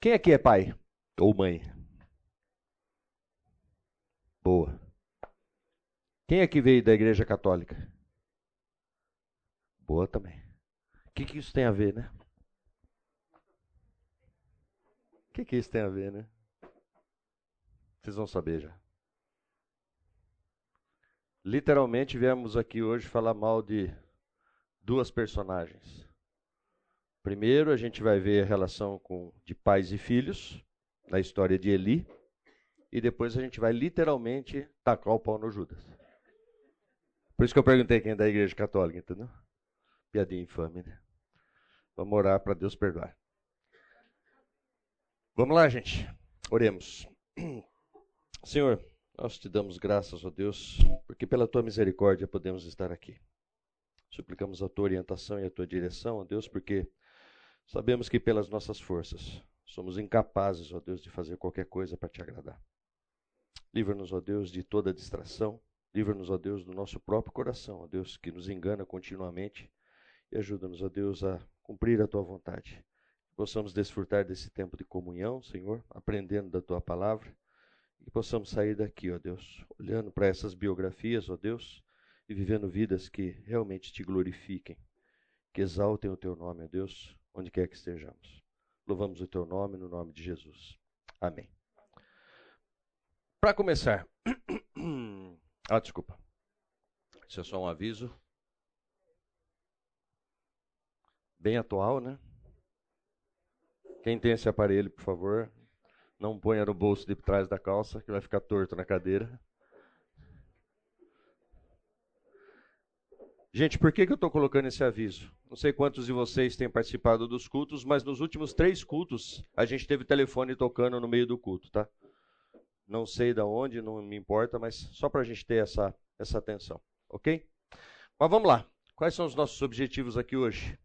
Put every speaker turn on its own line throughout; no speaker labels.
Quem aqui é pai ou mãe? Boa. Quem aqui veio da igreja católica? Boa também. O que, que isso tem a ver, né? O que, que isso tem a ver, né? Vocês vão saber já. Literalmente viemos aqui hoje falar mal de duas personagens. Primeiro, a gente vai ver a relação com, de pais e filhos, na história de Eli, e depois a gente vai literalmente tacar o pau no Judas. Por isso que eu perguntei quem é da igreja católica, entendeu? Piadinha infame, né? Vamos orar para Deus perdoar. Vamos lá, gente. Oremos. Senhor, nós te damos graças, ó Deus, porque pela tua misericórdia podemos estar aqui. Suplicamos a tua orientação e a tua direção, ó Deus, porque sabemos que pelas nossas forças somos incapazes, ó Deus, de fazer qualquer coisa para te agradar. Livra-nos, ó Deus, de toda distração. Livra-nos, ó Deus, do nosso próprio coração, ó Deus, que nos engana continuamente. E ajuda-nos, ó Deus, a cumprir a tua vontade. Que possamos desfrutar desse tempo de comunhão, Senhor, aprendendo da tua palavra. E que possamos sair daqui, ó Deus, olhando para essas biografias, ó Deus, e vivendo vidas que realmente te glorifiquem, que exaltem o teu nome, ó Deus, onde quer que estejamos. Louvamos o teu nome no nome de Jesus. Amém. Para começar. ah, desculpa. Isso é só um aviso. Bem atual, né? Quem tem esse aparelho, por favor, não ponha no bolso de trás da calça, que vai ficar torto na cadeira. Gente, por que, que eu estou colocando esse aviso? Não sei quantos de vocês têm participado dos cultos, mas nos últimos três cultos a gente teve telefone tocando no meio do culto, tá? Não sei de onde, não me importa, mas só para a gente ter essa, essa atenção, ok? Mas vamos lá. Quais são os nossos objetivos aqui hoje?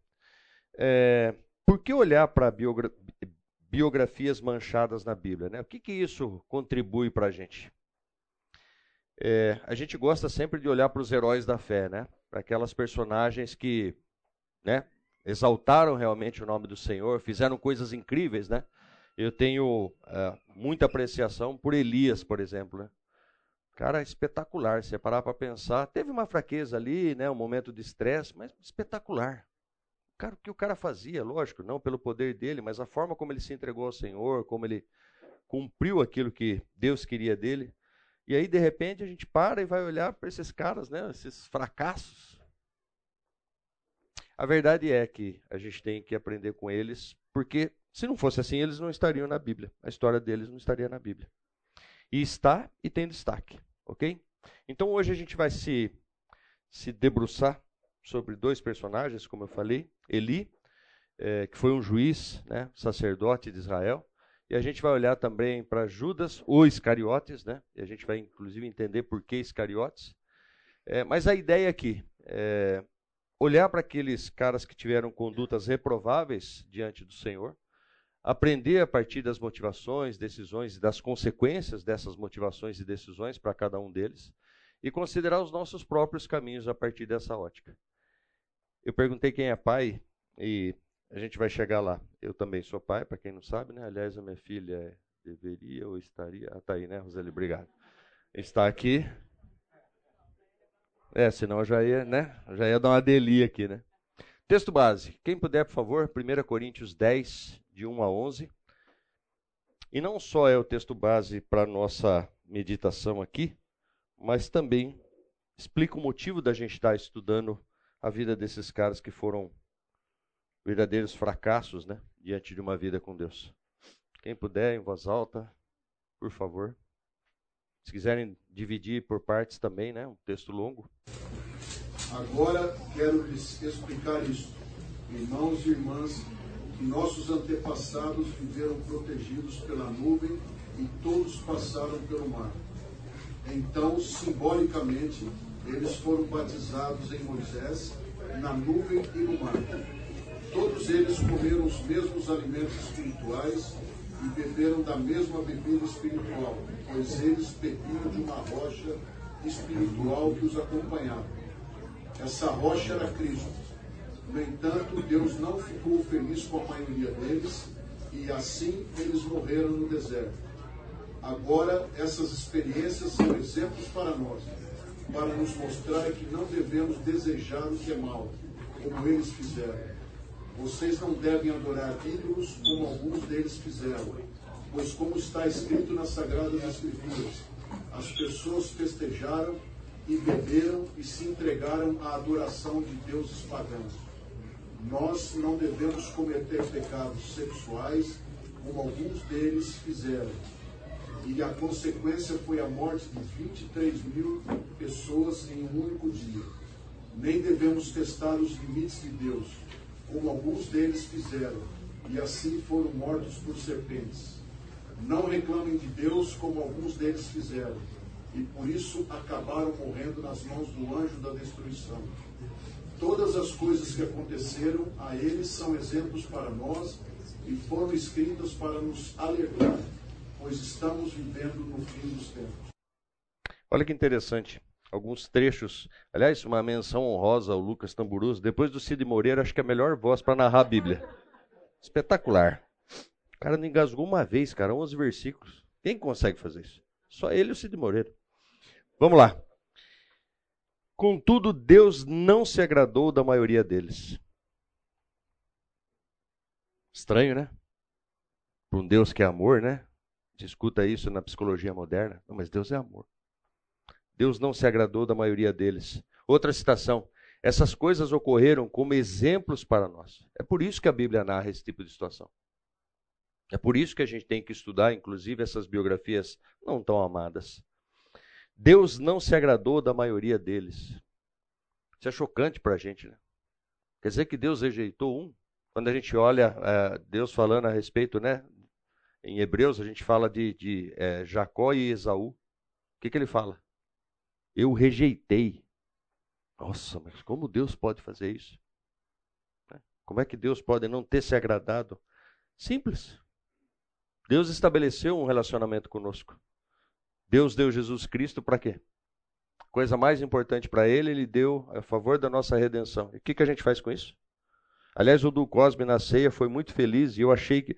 É, por que olhar para biogra biografias manchadas na Bíblia? Né? O que, que isso contribui para a gente? É, a gente gosta sempre de olhar para os heróis da fé, né? Para aquelas personagens que né, exaltaram realmente o nome do Senhor, fizeram coisas incríveis. Né? Eu tenho uh, muita apreciação por Elias, por exemplo. Né? Cara, espetacular. Se parar para pensar, teve uma fraqueza ali, né, um momento de estresse, mas espetacular. Cara, o que o cara fazia, lógico, não pelo poder dele, mas a forma como ele se entregou ao Senhor, como ele cumpriu aquilo que Deus queria dele. E aí, de repente, a gente para e vai olhar para esses caras, né, esses fracassos. A verdade é que a gente tem que aprender com eles, porque se não fosse assim, eles não estariam na Bíblia. A história deles não estaria na Bíblia. E está e tem destaque, ok? Então hoje a gente vai se, se debruçar sobre dois personagens, como eu falei. Eli, é, que foi um juiz, né, sacerdote de Israel, e a gente vai olhar também para Judas, ou Iscariotes, né? E a gente vai inclusive entender por que Iscariotes. É, mas a ideia aqui é olhar para aqueles caras que tiveram condutas reprováveis diante do Senhor, aprender a partir das motivações, decisões e das consequências dessas motivações e decisões para cada um deles, e considerar os nossos próprios caminhos a partir dessa ótica. Eu perguntei quem é pai, e a gente vai chegar lá. Eu também sou pai, para quem não sabe, né? Aliás, a minha filha deveria ou estaria. Ah, tá aí, né, Roseli? Obrigado. Está aqui. É, senão eu já ia, né? Já ia dar uma deli aqui, né? Texto base. Quem puder, por favor, 1 Coríntios 10, de 1 a 11. E não só é o texto base para nossa meditação aqui, mas também explica o motivo da gente estar estudando a vida desses caras que foram verdadeiros fracassos, né, diante de uma vida com Deus. Quem puder, em voz alta, por favor. Se quiserem dividir por partes também, né, um texto longo.
Agora quero lhes explicar isto, irmãos e irmãs, que nossos antepassados viveram protegidos pela nuvem e todos passaram pelo mar. Então, simbolicamente, eles foram batizados em Moisés, na nuvem e no mar Todos eles comeram os mesmos alimentos espirituais e beberam da mesma bebida espiritual, pois eles bebiam de uma rocha espiritual que os acompanhava. Essa rocha era Cristo. No entanto, Deus não ficou feliz com a maioria deles e assim eles morreram no deserto. Agora, essas experiências são exemplos para nós, para nos mostrar que não devemos desejar o que é mal, como eles fizeram. Vocês não devem adorar ídolos como alguns deles fizeram, pois, como está escrito nas Sagradas Escrituras, as pessoas festejaram e beberam e se entregaram à adoração de deuses pagãos. Nós não devemos cometer pecados sexuais como alguns deles fizeram. E a consequência foi a morte de 23 mil pessoas em um único dia. Nem devemos testar os limites de Deus, como alguns deles fizeram, e assim foram mortos por serpentes. Não reclamem de Deus como alguns deles fizeram e por isso acabaram morrendo nas mãos do anjo da destruição. Todas as coisas que aconteceram a eles são exemplos para nós e foram escritas para nos alertar, pois estamos vivendo no fim dos tempos.
Olha que interessante. Alguns trechos, aliás, uma menção honrosa ao Lucas Tamburus. Depois do Cid Moreira, acho que é a melhor voz para narrar a Bíblia. Espetacular. O cara não engasgou uma vez, cara, 11 versículos. Quem consegue fazer isso? Só ele e o Cid Moreira. Vamos lá. Contudo, Deus não se agradou da maioria deles. Estranho, né? Para um Deus que é amor, né? A gente escuta isso na psicologia moderna. Não, mas Deus é amor. Deus não se agradou da maioria deles. Outra citação. Essas coisas ocorreram como exemplos para nós. É por isso que a Bíblia narra esse tipo de situação. É por isso que a gente tem que estudar, inclusive, essas biografias não tão amadas. Deus não se agradou da maioria deles. Isso é chocante para a gente, né? Quer dizer que Deus rejeitou um? Quando a gente olha é, Deus falando a respeito, né? Em Hebreus a gente fala de, de é, Jacó e Esaú. O que, que ele fala? Eu rejeitei. Nossa, mas como Deus pode fazer isso? Né? Como é que Deus pode não ter se agradado? Simples. Deus estabeleceu um relacionamento conosco. Deus deu Jesus Cristo para quê? Coisa mais importante para ele, ele deu a favor da nossa redenção. E o que, que a gente faz com isso? Aliás, o do Cosme na ceia foi muito feliz e eu achei que,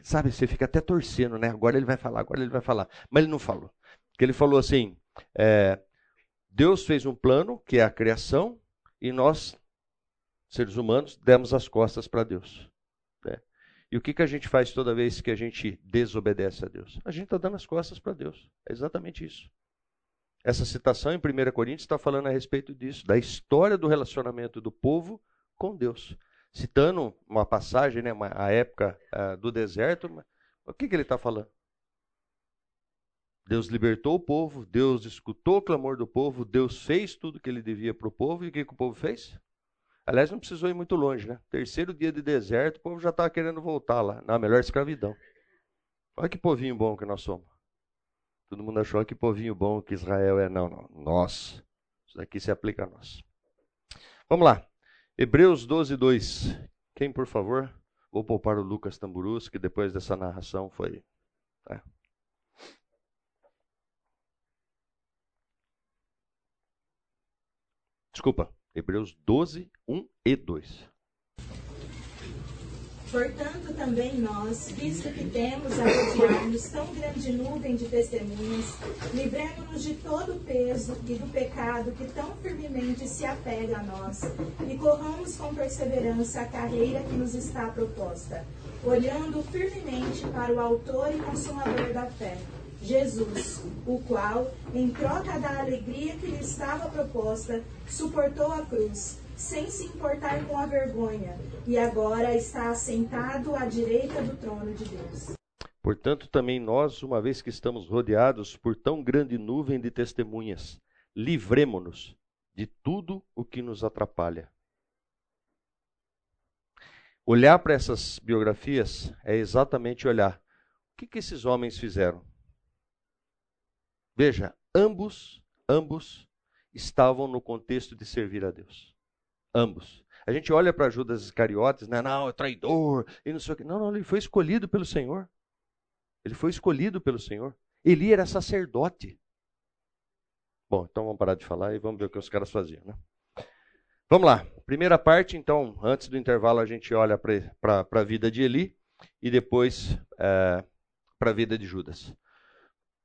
sabe, você fica até torcendo, né? Agora ele vai falar, agora ele vai falar. Mas ele não falou. Porque ele falou assim: é, Deus fez um plano, que é a criação, e nós, seres humanos, demos as costas para Deus. E o que, que a gente faz toda vez que a gente desobedece a Deus? A gente está dando as costas para Deus. É exatamente isso. Essa citação em 1 Coríntios está falando a respeito disso, da história do relacionamento do povo com Deus. Citando uma passagem, né, uma, a época uh, do deserto, mas, o que, que ele está falando? Deus libertou o povo, Deus escutou o clamor do povo, Deus fez tudo o que ele devia para o povo, e o que, que o povo fez? Aliás, não precisou ir muito longe, né? Terceiro dia de deserto, o povo já estava querendo voltar lá, na melhor escravidão. Olha que povinho bom que nós somos. Todo mundo achou que povinho bom que Israel é. Não, não. Nós. Isso daqui se aplica a nós. Vamos lá. Hebreus 12, 2. Quem, por favor? Vou poupar o Lucas Tamburus, que depois dessa narração foi. É. Desculpa. Hebreus 12, 1 e 2.
Portanto, também nós, visto que temos a rodear-nos tão grande nuvem de testemunhas, livremos-nos de todo o peso e do pecado que tão firmemente se apega a nós, e corramos com perseverança a carreira que nos está proposta, olhando firmemente para o Autor e Consumador da fé Jesus, o qual, em troca da alegria que lhe estava proposta, suportou a cruz, sem se importar com a vergonha, e agora está assentado à direita do trono de Deus.
Portanto, também nós, uma vez que estamos rodeados por tão grande nuvem de testemunhas, livremo-nos de tudo o que nos atrapalha. Olhar para essas biografias é exatamente olhar o que, que esses homens fizeram Veja, ambos, ambos estavam no contexto de servir a Deus. Ambos. A gente olha para Judas Iscariotes, né? Não, é traidor, e não sei o que. Não, não, ele foi escolhido pelo Senhor. Ele foi escolhido pelo Senhor. Eli era sacerdote. Bom, então vamos parar de falar e vamos ver o que os caras faziam, né? Vamos lá. Primeira parte, então, antes do intervalo, a gente olha para a vida de Eli. e depois é, para a vida de Judas.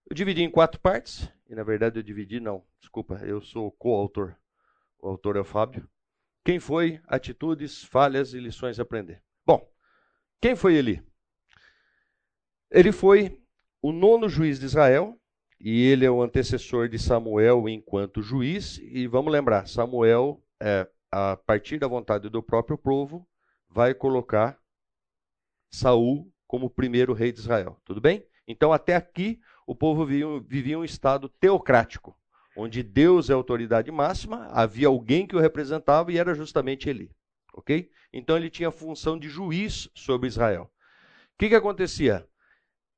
Eu dividi em quatro partes, e na verdade eu dividi, não, desculpa, eu sou coautor. O autor é o Fábio. Quem foi? Atitudes, falhas e lições a aprender. Bom, quem foi Eli? Ele foi o nono juiz de Israel, e ele é o antecessor de Samuel enquanto juiz. E vamos lembrar, Samuel, é, a partir da vontade do próprio povo, vai colocar Saul como primeiro rei de Israel. Tudo bem? Então, até aqui, o povo vivia, vivia um estado teocrático, onde Deus é a autoridade máxima, havia alguém que o representava e era justamente ele. Ok? Então, ele tinha a função de juiz sobre Israel. O que, que acontecia?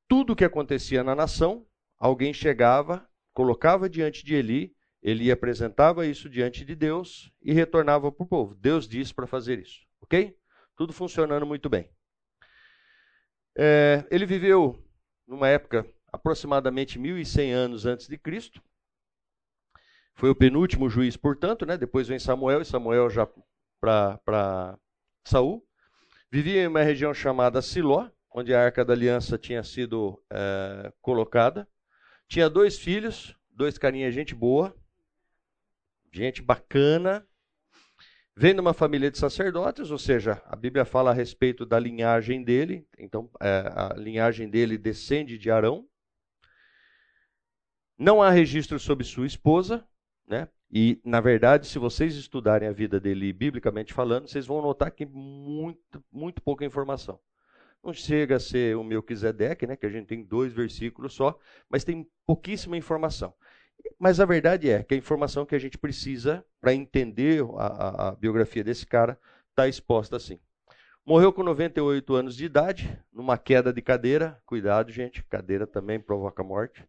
Tudo que acontecia na nação, alguém chegava, colocava diante de Eli, ele apresentava isso diante de Deus e retornava para o povo. Deus disse para fazer isso. Ok? Tudo funcionando muito bem. É, ele viveu numa época aproximadamente 1100 anos antes de Cristo. Foi o penúltimo juiz, portanto, né? Depois vem Samuel e Samuel já para Saul. Vivia em uma região chamada Siló, onde a Arca da Aliança tinha sido é, colocada. Tinha dois filhos, dois carinhas gente boa, gente bacana, Vem de uma família de sacerdotes, ou seja, a Bíblia fala a respeito da linhagem dele, então é, a linhagem dele descende de Arão. Não há registro sobre sua esposa, né? E, na verdade, se vocês estudarem a vida dele biblicamente falando, vocês vão notar que muito, muito pouca informação. Não chega a ser o meu Quisedeque, né, que a gente tem dois versículos só, mas tem pouquíssima informação. Mas a verdade é que a informação que a gente precisa para entender a, a, a, biografia desse cara está exposta assim. Morreu com 98 anos de idade, numa queda de cadeira. Cuidado, gente, cadeira também provoca morte.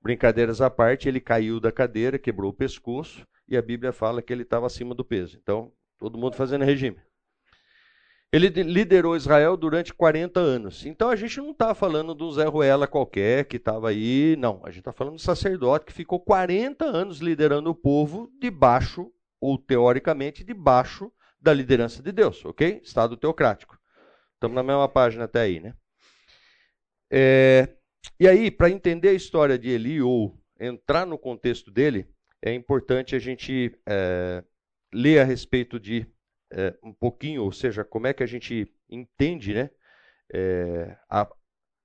Brincadeiras à parte, ele caiu da cadeira, quebrou o pescoço, e a Bíblia fala que ele estava acima do peso. Então, todo mundo fazendo regime. Ele liderou Israel durante 40 anos. Então a gente não está falando do Zé Ruela qualquer que estava aí, não. A gente está falando do sacerdote que ficou 40 anos liderando o povo debaixo, ou teoricamente, debaixo da liderança de Deus, ok? Estado teocrático. Estamos na mesma página até aí, né? É, e aí, para entender a história de Eli, ou entrar no contexto dele, é importante a gente é, ler a respeito de é, um pouquinho, ou seja, como é que a gente entende, né? É, a,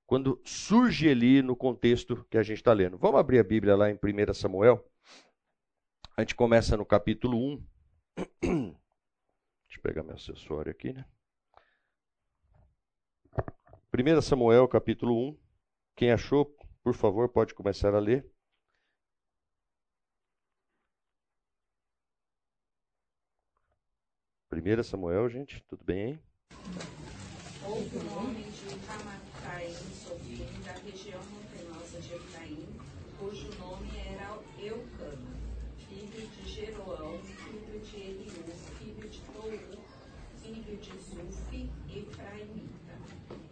quando surge ali no contexto que a gente está lendo. Vamos abrir a Bíblia lá em 1 Samuel. A gente começa no capítulo 1. Deixa eu pegar meu acessório aqui, né? 1 Samuel, capítulo 1. Quem achou, por favor, pode começar a ler. 1 Samuel, gente, tudo bem
um homem de da região montanhosa de Efraim, cujo nome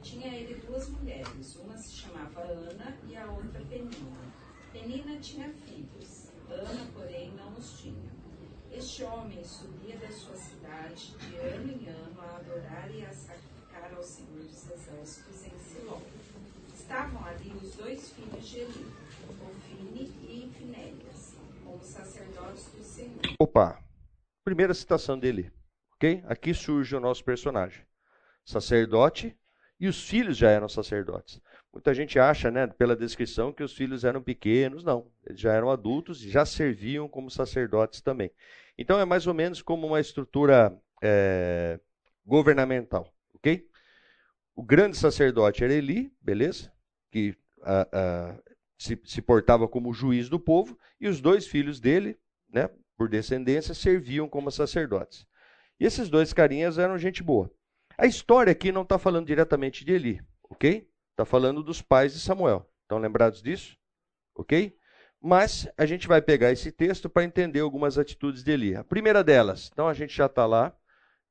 Tinha ele duas mulheres, uma se chamava Ana e a outra Penina. Penina tinha filhos, Ana, porém, não os tinha. Este homem subia da sua cidade de ano em ano a adorar e a sacrificar ao Senhor dos Exércitos em Siló. Estavam ali os dois filhos de Eli, Ofine e Finélias, como sacerdotes do Senhor.
Opa! Primeira citação dele, ok? Aqui surge o nosso personagem. Sacerdote e os filhos já eram sacerdotes. Muita gente acha, né, pela descrição, que os filhos eram pequenos. Não, eles já eram adultos e já serviam como sacerdotes também. Então é mais ou menos como uma estrutura é, governamental, ok? O grande sacerdote era Eli, beleza? Que se, se, portava como juiz do povo, e os dois filhos dele, né, por descendência, serviam como sacerdotes. E esses dois carinhas eram gente boa. A história aqui não está falando diretamente de Eli, ok? Está falando dos pais de Samuel. Estão lembrados disso? Ok? Mas a gente vai pegar esse texto para entender algumas atitudes de Eli. A primeira delas, então a gente já está lá.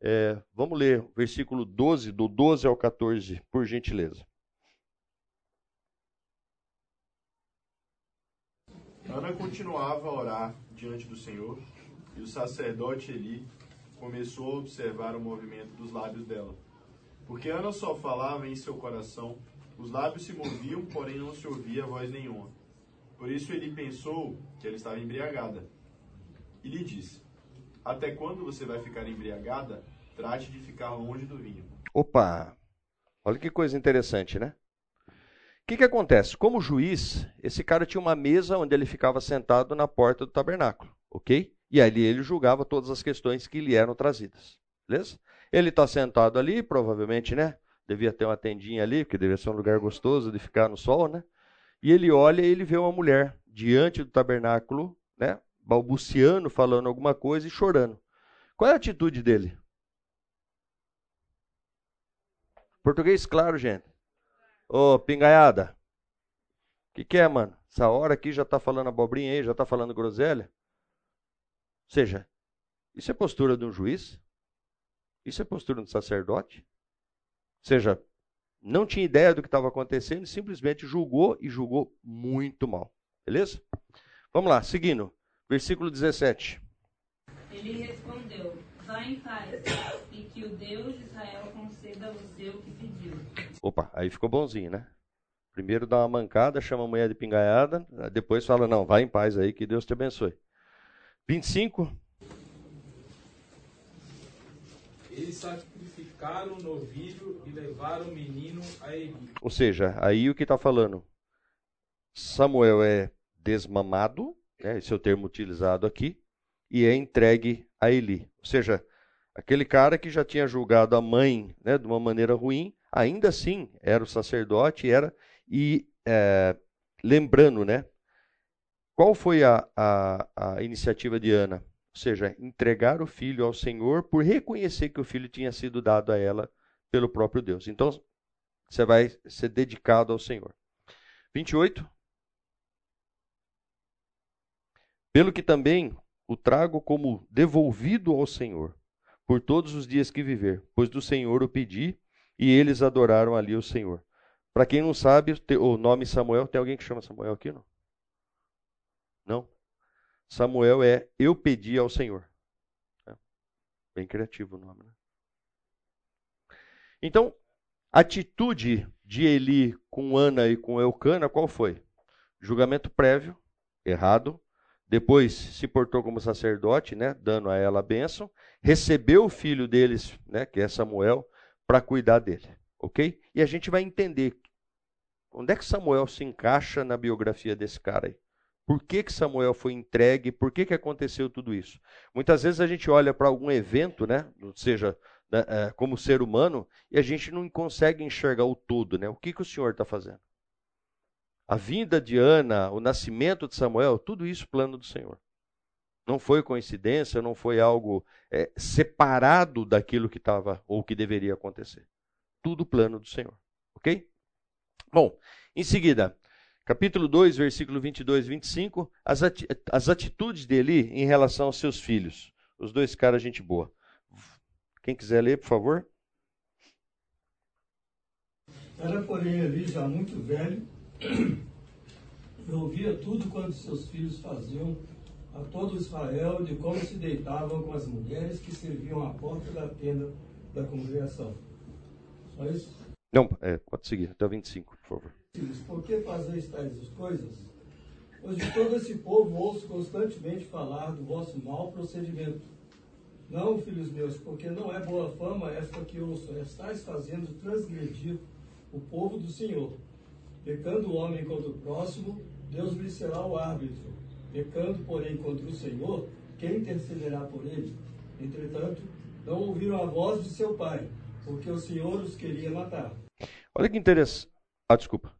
É, vamos ler o versículo 12, do 12 ao 14, por gentileza.
Ana continuava a orar diante do Senhor, e o sacerdote Eli começou a observar o movimento dos lábios dela. Porque Ana só falava em seu coração, os lábios se moviam, porém não se ouvia voz nenhuma. Por isso ele pensou que ela estava embriagada. E lhe disse: Até quando você vai ficar embriagada? Trate de ficar longe do vinho.
Opa! Olha que coisa interessante, né? O que, que acontece? Como juiz, esse cara tinha uma mesa onde ele ficava sentado na porta do tabernáculo, ok? E ali ele julgava todas as questões que lhe eram trazidas, beleza? Ele está sentado ali, provavelmente, né? Devia ter uma tendinha ali, porque devia ser um lugar gostoso de ficar no sol, né? E ele olha e ele vê uma mulher diante do tabernáculo, né? Balbuciando, falando alguma coisa e chorando. Qual é a atitude dele? Português claro, gente. Ô, pingaiada. O que, que é, mano? Essa hora aqui já está falando abobrinha aí, já está falando groselha? Ou seja, isso é postura de um juiz? Isso é postura de um sacerdote? Ou seja, não tinha ideia do que estava acontecendo, simplesmente julgou e julgou muito mal. Beleza? Vamos lá, seguindo. Versículo 17.
Ele respondeu: Vá em paz, e que o Deus de Israel conceda o que pediu.
Opa, aí ficou bonzinho, né? Primeiro dá uma mancada, chama a mulher de pingaiada, depois fala: Não, vai em paz aí, que Deus te abençoe. 25.
Eles sacrificaram o novilho e levaram o menino a Eli.
Ou seja, aí o que está falando? Samuel é desmamado, né, esse é o termo utilizado aqui, e é entregue a Eli. Ou seja, aquele cara que já tinha julgado a mãe né, de uma maneira ruim, ainda assim era o sacerdote, era e é, lembrando, né? Qual foi a, a, a iniciativa de Ana? Ou seja, entregar o filho ao Senhor por reconhecer que o filho tinha sido dado a ela pelo próprio Deus. Então, você vai ser dedicado ao Senhor. 28. Pelo que também o trago como devolvido ao Senhor, por todos os dias que viver, pois do Senhor o pedi, e eles adoraram ali o Senhor. Para quem não sabe, o nome Samuel, tem alguém que chama Samuel aqui, não? Não? Samuel é eu pedi ao Senhor. É. Bem criativo o nome, né? Então, a atitude de Eli com Ana e com Eucana, qual foi? Julgamento prévio, errado. Depois se portou como sacerdote, né, dando a ela a bênção. Recebeu o filho deles, né, que é Samuel, para cuidar dele. Ok? E a gente vai entender onde é que Samuel se encaixa na biografia desse cara aí. Por que, que Samuel foi entregue? Por que, que aconteceu tudo isso? Muitas vezes a gente olha para algum evento, né? Ou seja, né, é, como ser humano, e a gente não consegue enxergar o todo, né? O que, que o Senhor está fazendo? A vinda de Ana, o nascimento de Samuel, tudo isso plano do Senhor. Não foi coincidência, não foi algo é, separado daquilo que estava ou que deveria acontecer. Tudo plano do Senhor. Ok? Bom, em seguida, capítulo 2, versículo 22 e 25, as, ati as atitudes dele em relação aos seus filhos. Os dois caras, gente boa. Quem quiser ler, por favor.
Era, porém, ali já muito velho, e ouvia tudo quanto seus filhos faziam a todo Israel, de como se deitavam com as mulheres que serviam à porta da tenda da congregação. Só isso?
Não, é, pode seguir, até o 25, por favor.
Filhos, por que fazeis tais coisas? Pois de todo esse povo ouço constantemente falar do vosso mau procedimento. Não, filhos meus, porque não é boa fama esta que ouço, estáis fazendo transgredir o povo do Senhor. Pecando o homem contra o próximo, Deus lhe será o árbitro. Pecando, porém, contra o Senhor, quem intercederá por ele? Entretanto, não ouviram a voz de seu pai, porque o Senhor os queria matar.
Olha que interessante. Ah, desculpa.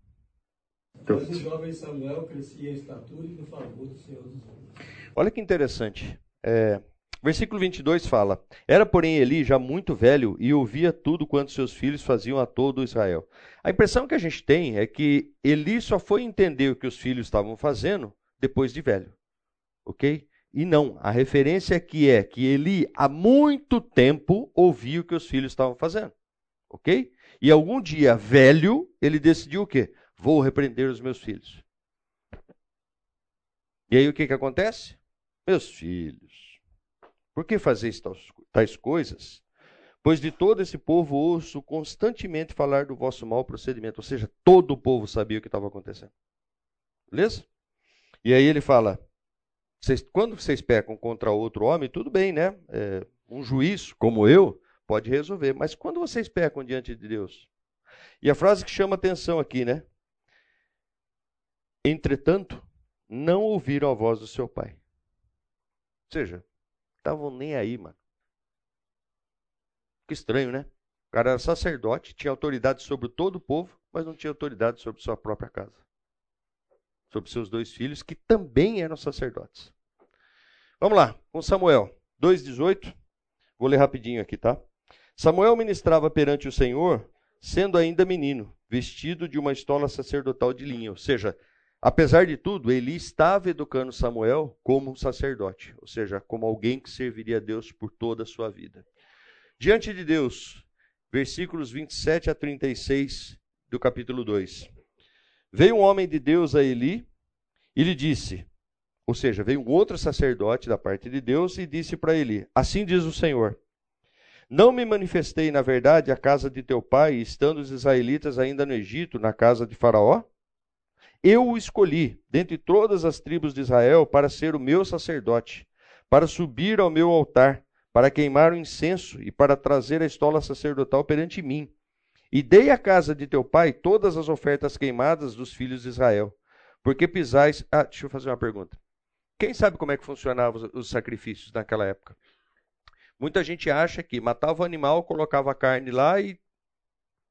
Mas o jovem Samuel crescia em estatura e no favor do Senhor dos homens.
Olha que interessante. É, versículo 22 fala: Era, porém, Eli já muito velho e ouvia tudo quanto seus filhos faziam a todo Israel. A impressão que a gente tem é que Eli só foi entender o que os filhos estavam fazendo depois de velho. Ok? E não, a referência aqui é que Eli, há muito tempo, ouvia o que os filhos estavam fazendo. Ok? E algum dia, velho, ele decidiu o quê? Vou repreender os meus filhos. E aí o que, que acontece? Meus filhos, por que fazeis tais coisas? Pois de todo esse povo ouço constantemente falar do vosso mau procedimento. Ou seja, todo o povo sabia o que estava acontecendo. Beleza? E aí ele fala: vocês, quando vocês pecam contra outro homem, tudo bem, né? É, um juiz como eu pode resolver. Mas quando vocês pecam diante de Deus? E a frase que chama atenção aqui, né? Entretanto, não ouviram a voz do seu pai. Ou seja, estavam nem aí, mano. Que estranho, né? O cara era sacerdote, tinha autoridade sobre todo o povo, mas não tinha autoridade sobre sua própria casa. Sobre seus dois filhos, que também eram sacerdotes. Vamos lá, com Samuel 2,18. Vou ler rapidinho aqui, tá? Samuel ministrava perante o Senhor, sendo ainda menino, vestido de uma estola sacerdotal de linha. Ou seja, apesar de tudo, ele estava educando Samuel como um sacerdote, ou seja, como alguém que serviria a Deus por toda a sua vida. Diante de Deus, versículos 27 a 36 do capítulo 2. Veio um homem de Deus a Eli e lhe disse: ou seja, veio um outro sacerdote da parte de Deus e disse para Eli: Assim diz o Senhor: Não me manifestei, na verdade, à casa de teu pai, estando os israelitas ainda no Egito, na casa de Faraó? Eu o escolhi, dentre todas as tribos de Israel, para ser o meu sacerdote, para subir ao meu altar para queimar o incenso e para trazer a estola sacerdotal perante mim. E dei à casa de teu pai todas as ofertas queimadas dos filhos de Israel. Porque pisais. Ah, deixa eu fazer uma pergunta. Quem sabe como é que funcionavam os sacrifícios naquela época? Muita gente acha que matava o animal, colocava a carne lá e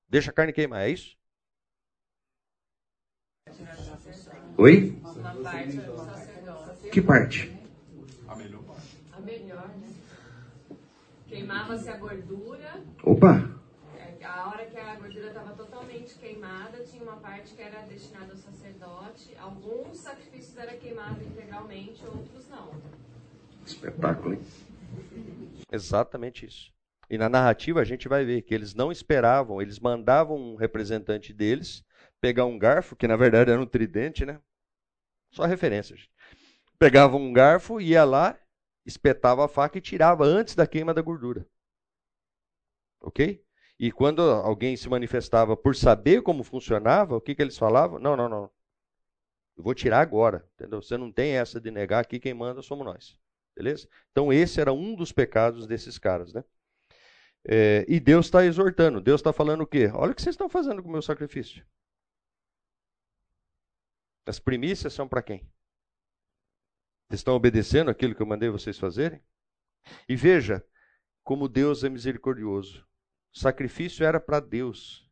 deixa a carne queimar, é isso? Oi? Que parte?
Queimava-se a gordura.
Opa!
É, a hora que a gordura estava totalmente queimada, tinha uma parte que era destinada ao sacerdote. Alguns sacrifícios eram queimados integralmente, outros não.
Espetáculo, hein? Exatamente isso. E na narrativa a gente vai ver que eles não esperavam, eles mandavam um representante deles pegar um garfo, que na verdade era um tridente, né? Só referências. Pegavam um garfo, ia lá, espetava a faca e tirava antes da queima da gordura. Ok? E quando alguém se manifestava por saber como funcionava, o que, que eles falavam? Não, não, não. Eu vou tirar agora. Entendeu? Você não tem essa de negar aqui, quem manda somos nós. Beleza? Então, esse era um dos pecados desses caras, né? É, e Deus está exortando. Deus está falando o quê? Olha o que vocês estão fazendo com o meu sacrifício. As primícias são para quem? Vocês estão obedecendo aquilo que eu mandei vocês fazerem? E veja como Deus é misericordioso. O sacrifício era para Deus.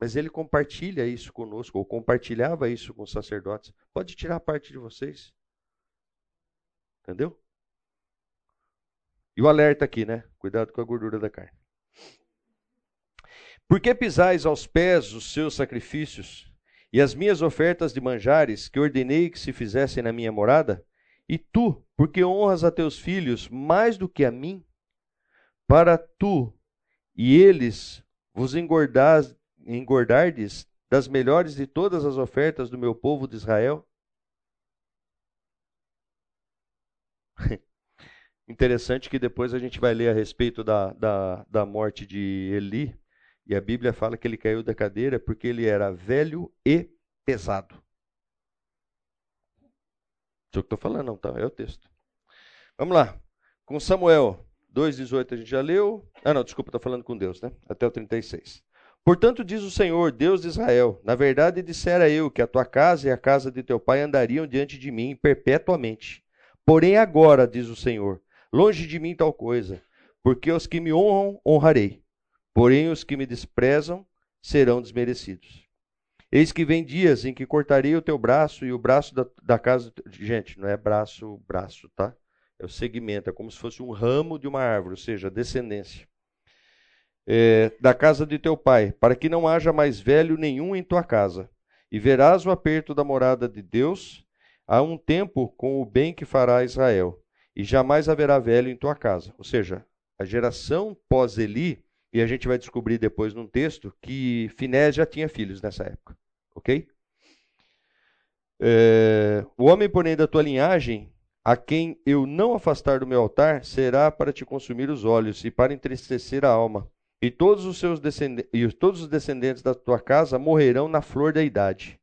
Mas ele compartilha isso conosco, ou compartilhava isso com os sacerdotes. Pode tirar parte de vocês. Entendeu? E o alerta aqui, né? Cuidado com a gordura da carne. Por que pisais aos pés os seus sacrifícios e as minhas ofertas de manjares que ordenei que se fizessem na minha morada? E tu, porque honras a teus filhos mais do que a mim, para tu e eles vos engordardes das melhores de todas as ofertas do meu povo de Israel? Interessante que depois a gente vai ler a respeito da, da, da morte de Eli, e a Bíblia fala que ele caiu da cadeira porque ele era velho e pesado. Isso é que estou falando, não, tá? É o texto. Vamos lá. Com Samuel 2,18 a gente já leu. Ah, não, desculpa, estou falando com Deus, né? Até o 36. Portanto, diz o Senhor, Deus de Israel: Na verdade, dissera eu que a tua casa e a casa de teu pai andariam diante de mim perpetuamente. Porém, agora, diz o Senhor, longe de mim tal coisa, porque os que me honram, honrarei Porém, os que me desprezam serão desmerecidos. Eis que vem dias em que cortarei o teu braço e o braço da, da casa. Gente, não é braço, braço, tá? É o segmento, é como se fosse um ramo de uma árvore, ou seja, descendência. É, da casa de teu pai, para que não haja mais velho nenhum em tua casa. E verás o aperto da morada de Deus há um tempo com o bem que fará Israel. E jamais haverá velho em tua casa. Ou seja, a geração pós-Eli e a gente vai descobrir depois num texto que Finés já tinha filhos nessa época. Ok? É, o homem, porém, da tua linhagem, a quem eu não afastar do meu altar, será para te consumir os olhos e para entristecer a alma. E todos os seus descendentes, e todos os descendentes da tua casa morrerão na flor da idade.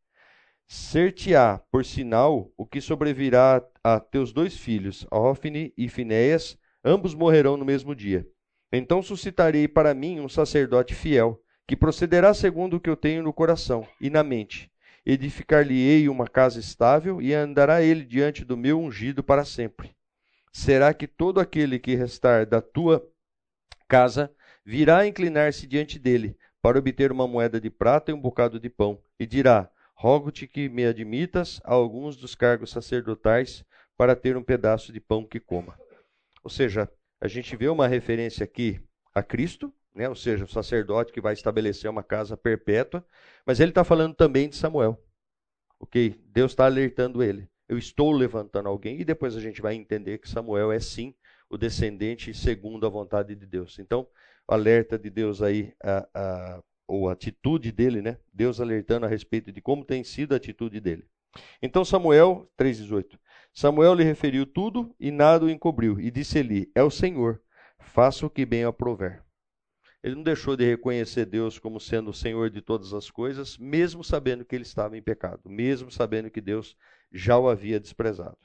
Ser-te-á por sinal o que sobrevirá a teus dois filhos, Ofne e Finéias, ambos morrerão no mesmo dia. Então suscitarei para mim um sacerdote fiel, que procederá segundo o que eu tenho no coração e na mente. Edificar-lhe-ei uma casa estável e andará ele diante do meu ungido para sempre. Será que todo aquele que restar da tua casa virá inclinar-se diante dele para obter uma moeda de prata e um bocado de pão, e dirá: Rogo-te que me admitas a alguns dos cargos sacerdotais para ter um pedaço de pão que coma. Ou seja, a gente vê uma referência aqui a Cristo, né? ou seja, o sacerdote que vai estabelecer uma casa perpétua, mas ele está falando também de Samuel. Ok? Deus está alertando ele. Eu estou levantando alguém, e depois a gente vai entender que Samuel é sim o descendente segundo a vontade de Deus. Então, o alerta de Deus aí, a, a, ou a atitude dele, né? Deus alertando a respeito de como tem sido a atitude dele. Então, Samuel 3,18. Samuel lhe referiu tudo e nada o encobriu, e disse-lhe: É o Senhor, faça o que bem aprover. Ele não deixou de reconhecer Deus como sendo o Senhor de todas as coisas, mesmo sabendo que ele estava em pecado, mesmo sabendo que Deus já o havia desprezado.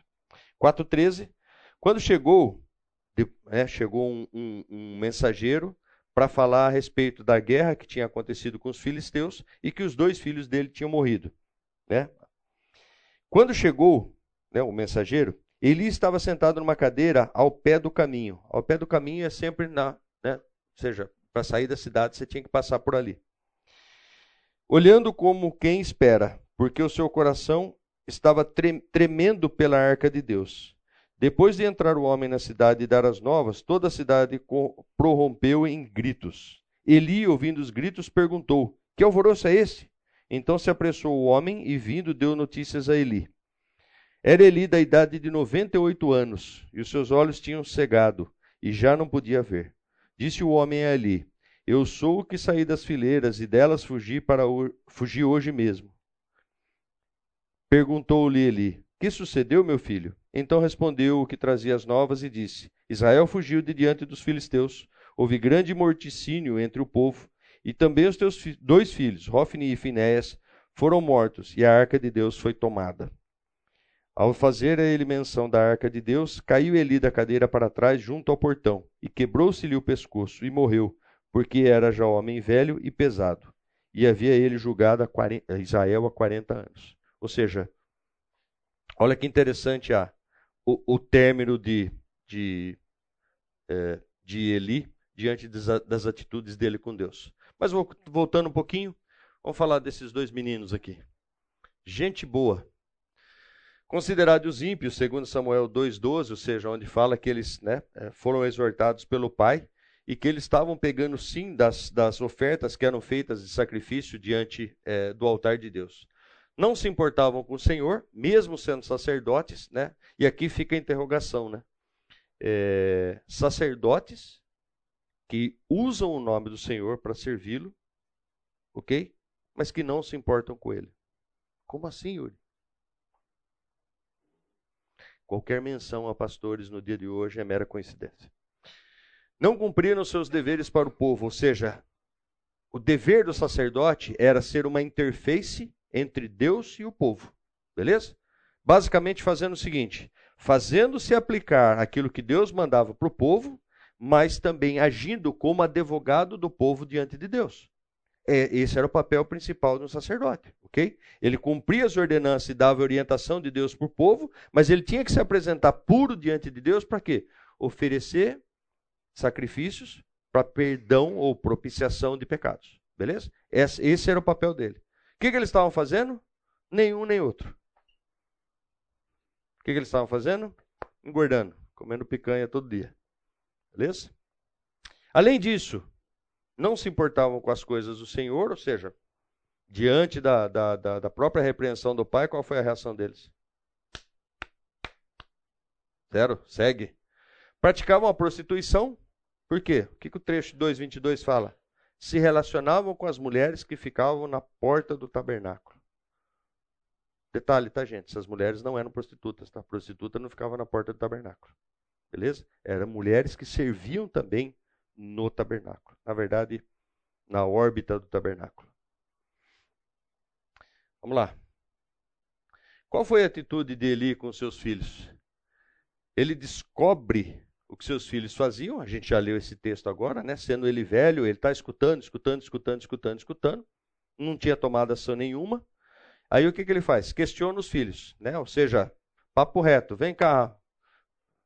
4,13. Quando chegou, é, chegou um, um, um mensageiro para falar a respeito da guerra que tinha acontecido com os filisteus e que os dois filhos dele tinham morrido. Né? Quando chegou né, o mensageiro, Eli estava sentado numa cadeira ao pé do caminho. Ao pé do caminho é sempre na, né, ou seja, para sair da cidade você tinha que passar por ali. Olhando como quem espera, porque o seu coração estava tremendo pela arca de Deus. Depois de entrar o homem na cidade e dar as novas, toda a cidade prorrompeu em gritos. Eli, ouvindo os gritos, perguntou: Que alvoroço é esse? Então se apressou o homem e, vindo, deu notícias a Eli. Era Eli da idade de 98 anos, e os seus olhos tinham cegado, e já não podia ver. Disse o homem a Eli: Eu sou o que saí das fileiras, e delas fugi para o... fugi hoje mesmo. Perguntou-lhe Eli: Que sucedeu, meu filho? Então respondeu o que trazia as novas e disse: Israel fugiu de diante dos filisteus. Houve grande morticínio entre o povo, e também os teus dois filhos, Rofni e Finéias, foram mortos, e a arca de Deus foi tomada. Ao fazer a ele menção da arca de Deus, caiu Eli da cadeira para trás junto ao portão, e quebrou-se-lhe o pescoço, e morreu, porque era já homem velho e pesado, e havia ele julgado a 40, Israel há 40 anos. Ou seja, olha que interessante a, o, o término de, de, é, de Eli diante das, das atitudes dele com Deus. Mas voltando um pouquinho, vamos falar desses dois meninos aqui. Gente boa Considerados ímpios, segundo Samuel 2,12, ou seja, onde fala que eles né, é, foram exortados pelo pai e que eles estavam pegando sim das, das ofertas que eram feitas de sacrifício diante é, do altar de Deus. Não se importavam com o Senhor, mesmo sendo sacerdotes, né? E aqui fica a interrogação, né? É, sacerdotes que usam o nome do Senhor para servi-lo, ok? Mas que não se importam com ele. Como assim, Yuri? Qualquer menção a pastores no dia de hoje é mera coincidência. Não cumpriram seus deveres para o povo, ou seja, o dever do sacerdote era ser uma interface entre Deus e o povo. Beleza? Basicamente fazendo o seguinte: fazendo-se aplicar aquilo que Deus mandava para o povo, mas também agindo como advogado do povo diante de Deus. É, esse era o papel principal de um sacerdote, ok? Ele cumpria as ordenanças e dava orientação de Deus para o povo, mas ele tinha que se apresentar puro diante de Deus para quê? Oferecer sacrifícios para perdão ou propiciação de pecados, beleza? Esse, era o papel dele. O que, que eles estavam fazendo? Nenhum nem outro. O que, que eles estavam fazendo? Engordando, comendo picanha todo dia, beleza? Além disso, não se importavam com as coisas do Senhor, ou seja, diante da, da, da, da própria repreensão do pai, qual foi a reação deles? Zero, segue. Praticavam a prostituição, por quê? O que, que o trecho 2,22 fala? Se relacionavam com as mulheres que ficavam na porta do tabernáculo. Detalhe, tá, gente? Essas mulheres não eram prostitutas, tá? Prostituta não ficava na porta do tabernáculo. Beleza? Eram mulheres que serviam também no tabernáculo. Na verdade, na órbita do tabernáculo. Vamos lá. Qual foi a atitude de Eli com seus filhos? Ele descobre o que seus filhos faziam, a gente já leu esse texto agora, né? Sendo ele velho, ele está escutando, escutando, escutando, escutando, escutando, não tinha tomado ação nenhuma. Aí o que, que ele faz? Questiona os filhos, né? Ou seja, papo reto, vem cá,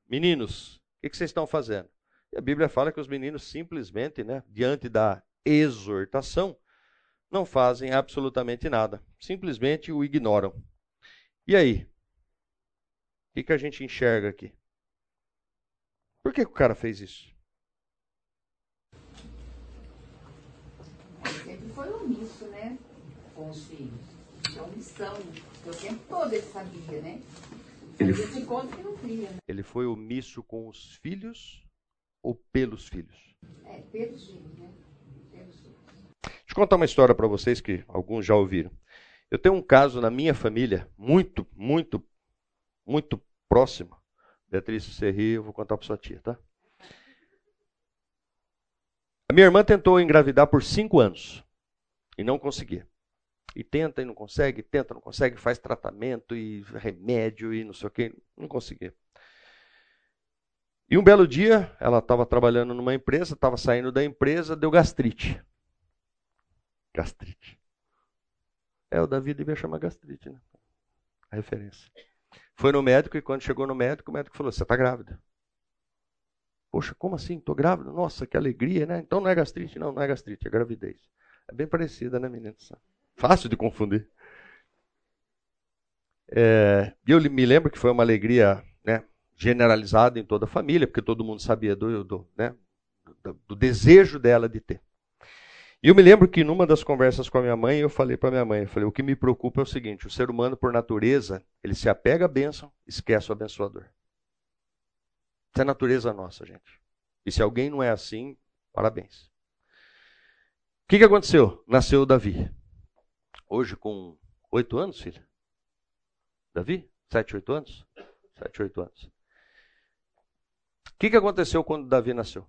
meninos, o que, que vocês estão fazendo? E a Bíblia fala que os meninos simplesmente, né, diante da exortação, não fazem absolutamente nada, simplesmente o ignoram. E aí? O que, que a gente enxerga aqui? Por que, que o cara fez isso?
Sempre foi omisso, né? Com os filhos. É omissão. O tempo todo ele sabia, né?
Ele,
Ele conta que não cria, né?
ele foi omisso com os filhos ou pelos filhos?
É, pelos filhos, né? Pelos filhos.
Deixa eu contar uma história para vocês que alguns já ouviram. Eu tenho um caso na minha família, muito, muito, muito próximo. Beatriz, se você rir, eu vou contar para sua tia, tá? A minha irmã tentou engravidar por cinco anos e não conseguia. E tenta e não consegue, tenta, não consegue, faz tratamento e remédio e não sei o que, não conseguia. E um belo dia, ela estava trabalhando numa empresa, estava saindo da empresa, deu gastrite. Gastrite. É, o Davi devia chamar gastrite, né? A referência. Foi no médico e quando chegou no médico, o médico falou: Você está grávida. Poxa, como assim? Estou grávida? Nossa, que alegria, né? Então não é gastrite, não, não é gastrite, é gravidez. É bem parecida, né, menina? Fácil de confundir. É, eu me lembro que foi uma alegria né, generalizada em toda a família, porque todo mundo sabia do, do, né, do, do desejo dela de ter. E eu me lembro que numa das conversas com a minha mãe, eu falei para minha mãe, eu falei, o que me preocupa é o seguinte, o ser humano por natureza, ele se apega à bênção, esquece o abençoador. Isso é natureza nossa, gente. E se alguém não é assim, parabéns. O que, que aconteceu? Nasceu Davi. Hoje com oito anos, filha? Davi? Sete, oito anos? Sete, oito anos. O que, que aconteceu quando Davi nasceu?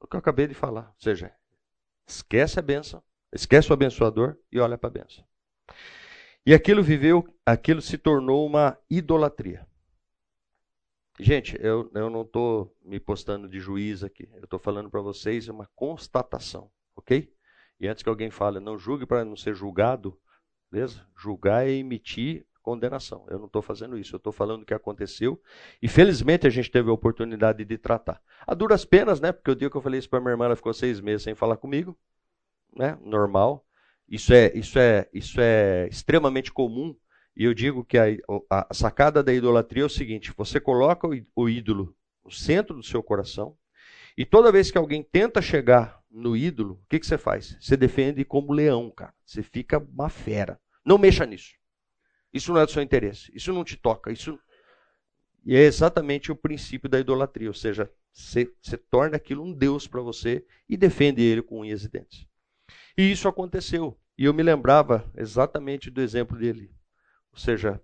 O que eu acabei de falar. Ou seja, esquece a bênção, esquece o abençoador e olha para a bênção. E aquilo viveu, aquilo se tornou uma idolatria. Gente, eu, eu não estou me postando de juiz aqui. Eu estou falando para vocês uma constatação, ok? E antes que alguém fale, não julgue para não ser julgado, beleza? Julgar é emitir condenação. Eu não estou fazendo isso. Eu estou falando o que aconteceu. E felizmente a gente teve a oportunidade de tratar. A duras penas, né? Porque o dia que eu falei isso para minha irmã, ela ficou seis meses sem falar comigo, né? Normal. Isso é, isso é, isso é extremamente comum e eu digo que a, a, sacada da idolatria é o seguinte: você coloca o, o ídolo no centro do seu coração, e toda vez que alguém tenta chegar no ídolo, o que, que você faz? Você defende como leão, cara. Você fica uma fera. Não mexa nisso. Isso não é do seu interesse. Isso não te toca. Isso e é exatamente o princípio da idolatria, ou seja, você, você torna aquilo um Deus para você e defende ele com unhas e dentes. E isso aconteceu. E eu me lembrava exatamente do exemplo dele. Ou seja,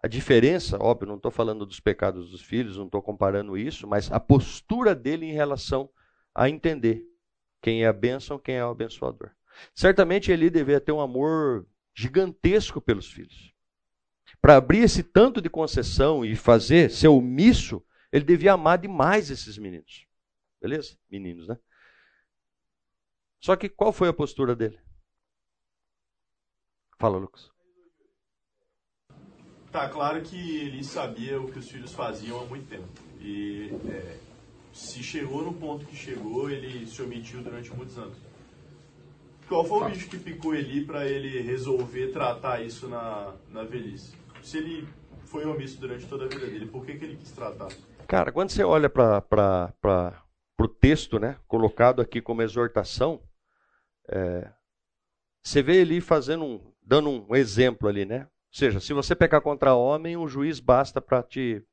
a diferença, óbvio, não estou falando dos pecados dos filhos, não estou comparando isso, mas a postura dele em relação a entender quem é a bênção, quem é o abençoador. Certamente ele devia ter um amor gigantesco pelos filhos. Para abrir esse tanto de concessão e fazer ser omisso, ele devia amar demais esses meninos. Beleza? Meninos, né? Só que qual foi a postura dele? Fala, Lucas.
Tá claro que ele sabia o que os filhos faziam há muito tempo. E é, se chegou no ponto que chegou, ele se omitiu durante muitos anos. Qual foi o bicho que picou ele para ele resolver tratar isso na, na velhice? Se ele foi omisso durante toda a vida dele, por que, que ele quis tratar?
Cara, quando você olha para o texto, né, colocado aqui como exortação, é, você vê ele fazendo um, dando um exemplo ali, né? Ou seja, se você pecar contra homem, um juiz basta para te,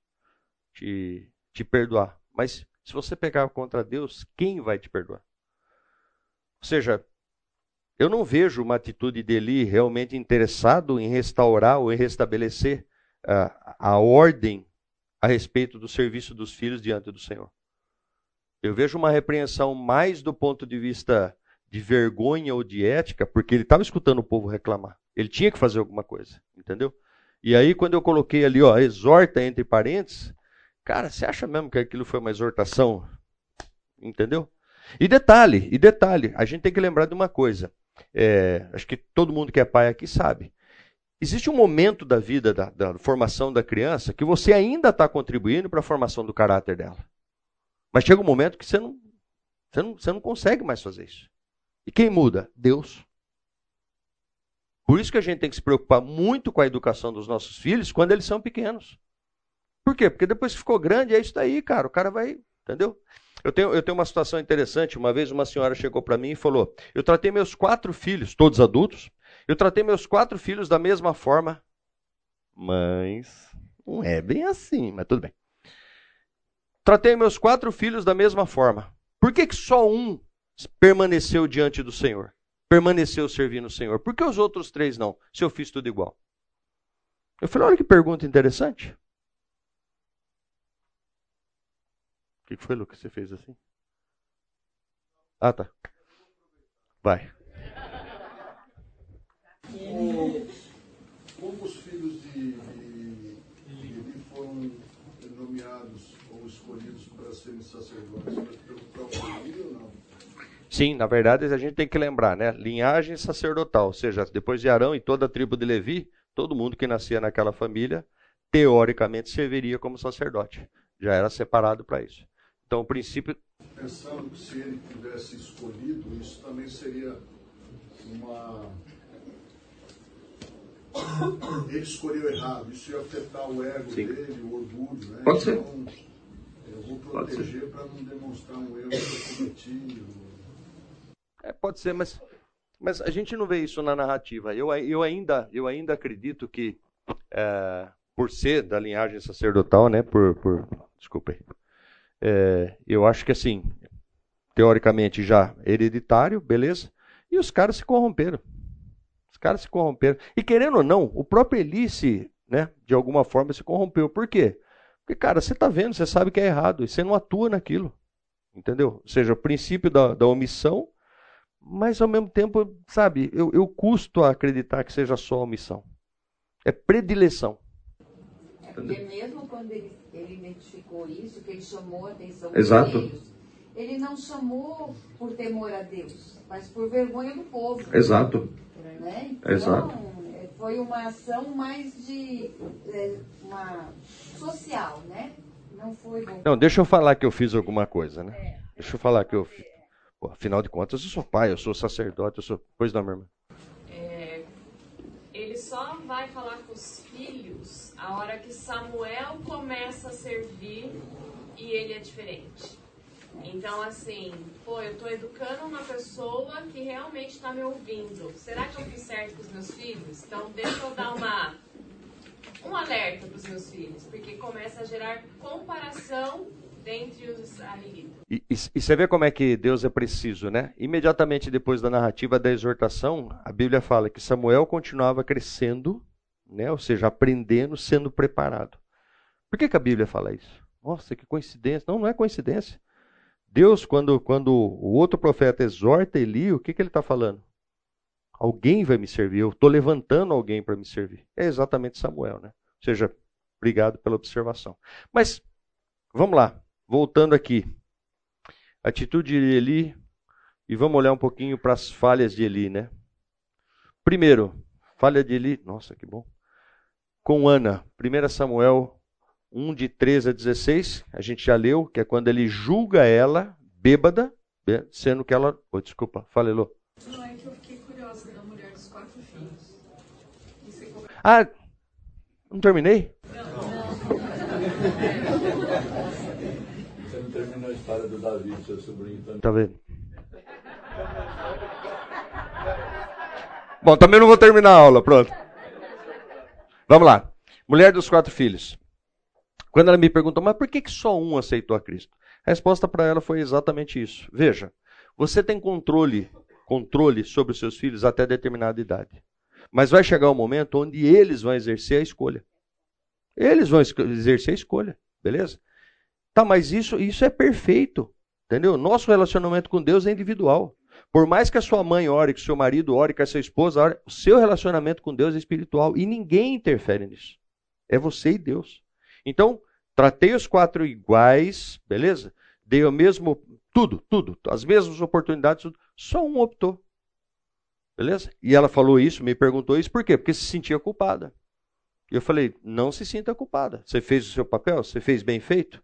te, te perdoar. Mas se você pecar contra Deus, quem vai te perdoar? Ou seja, eu não vejo uma atitude dele realmente interessado em restaurar ou em restabelecer uh, a ordem a respeito do serviço dos filhos diante do Senhor. Eu vejo uma repreensão mais do ponto de vista de vergonha ou de ética, porque ele estava escutando o povo reclamar. Ele tinha que fazer alguma coisa, entendeu? E aí, quando eu coloquei ali, ó, exorta entre parênteses, cara, você acha mesmo que aquilo foi uma exortação? Entendeu? E detalhe, e detalhe, a gente tem que lembrar de uma coisa. É, acho que todo mundo que é pai aqui sabe. Existe um momento da vida, da, da formação da criança, que você ainda está contribuindo para a formação do caráter dela. Mas chega um momento que você não, você, não, você não consegue mais fazer isso. E quem muda? Deus. Por isso que a gente tem que se preocupar muito com a educação dos nossos filhos quando eles são pequenos. Por quê? Porque depois que ficou grande, é isso daí, cara. O cara vai. Entendeu? Eu tenho, eu tenho uma situação interessante. Uma vez uma senhora chegou para mim e falou: Eu tratei meus quatro filhos, todos adultos, eu tratei meus quatro filhos da mesma forma. Mas não é bem assim, mas tudo bem. Tratei meus quatro filhos da mesma forma. Por que, que só um permaneceu diante do Senhor? Permaneceu servindo o Senhor? Por que os outros três não? Se eu fiz tudo igual. Eu falei: Olha que pergunta interessante. O que foi, Lucas? Você fez assim? Ah, tá. Vai.
Como os filhos de, de, de foram nomeados ou escolhidos para serem sacerdotes? Foi pelo próprio Eli ou não?
Sim, na verdade a gente tem que lembrar, né? Linhagem sacerdotal, ou seja, depois de Arão e toda a tribo de Levi, todo mundo que nascia naquela família, teoricamente serviria como sacerdote. Já era separado para isso. Então, o princípio.
Pensando que se ele tivesse escolhido, isso também seria uma. Ele escolheu errado, isso ia afetar o ego Sim. dele, o orgulho, né?
Pode ser. Então,
eu vou proteger para não demonstrar um erro que eu cometi.
É, pode ser, mas, mas a gente não vê isso na narrativa. Eu, eu, ainda, eu ainda acredito que, é, por ser da linhagem sacerdotal, né? Por, por, desculpa aí é, eu acho que assim, teoricamente já hereditário, beleza? E os caras se corromperam. Os caras se corromperam. E querendo ou não, o próprio Eli se, né, de alguma forma se corrompeu. Por quê? Porque, cara, você está vendo, você sabe que é errado, e você não atua naquilo. Entendeu? Ou seja, o princípio da, da omissão, mas ao mesmo tempo, sabe, eu, eu custo a acreditar que seja só omissão. É predileção.
É porque mesmo quando ele ele identificou isso, que ele chamou a atenção
Exato.
deles. Ele não chamou por temor a Deus, mas por vergonha do povo.
Exato.
Né? Então,
Exato.
É, foi uma ação mais de é, uma social, né? Não foi.
Não, deixa eu falar que eu fiz alguma coisa, né? É. Deixa eu falar que eu. Pô, afinal de contas, eu sou pai, eu sou sacerdote, eu sou. Pois não, minha irmã.
É, ele só vai falar com os filhos a hora que Samuel começa a servir e ele é diferente. Então, assim, pô, eu estou educando uma pessoa que realmente está me ouvindo. Será que eu fiz certo com os meus filhos? Então, deixa eu dar uma, um alerta para os meus filhos, porque começa a gerar comparação dentre os amiguitos.
E, e, e, você vê como é que Deus é preciso, né? Imediatamente depois da narrativa da exortação, a Bíblia fala que Samuel continuava crescendo né? ou seja, aprendendo, sendo preparado. Por que, que a Bíblia fala isso? Nossa, que coincidência. Não, não é coincidência. Deus, quando, quando o outro profeta exorta Eli, o que, que ele está falando? Alguém vai me servir, eu estou levantando alguém para me servir. É exatamente Samuel, né? Ou seja, obrigado pela observação. Mas, vamos lá, voltando aqui. Atitude de Eli, e vamos olhar um pouquinho para as falhas de Eli, né? Primeiro, falha de Eli, nossa, que bom com Ana. 1 Samuel 1, de 13 a 16, a gente já leu, que é quando ele julga ela, bêbada, sendo que ela. Oh, desculpa, fala, Elô.
Não, é que eu fiquei curiosa da mulher dos quatro filhos. Você...
Ah, não terminei?
Não.
Você não terminou a história do Davi, seu sobrinho também.
Tá vendo? Bom, também não vou terminar a aula, pronto. Vamos lá. Mulher dos quatro filhos. Quando ela me perguntou, mas por que, que só um aceitou a Cristo? A resposta para ela foi exatamente isso. Veja, você tem controle controle sobre os seus filhos até determinada idade. Mas vai chegar um momento onde eles vão exercer a escolha. Eles vão exercer a escolha, beleza? Tá, mas isso, isso é perfeito, entendeu? Nosso relacionamento com Deus é individual. Por mais que a sua mãe ore, que o seu marido ore, que a sua esposa ore, o seu relacionamento com Deus é espiritual e ninguém interfere nisso. É você e Deus. Então, tratei os quatro iguais, beleza? Dei o mesmo, tudo, tudo, as mesmas oportunidades, tudo. só um optou. Beleza? E ela falou isso, me perguntou isso, por quê? Porque se sentia culpada. E eu falei, não se sinta culpada. Você fez o seu papel, você fez bem feito.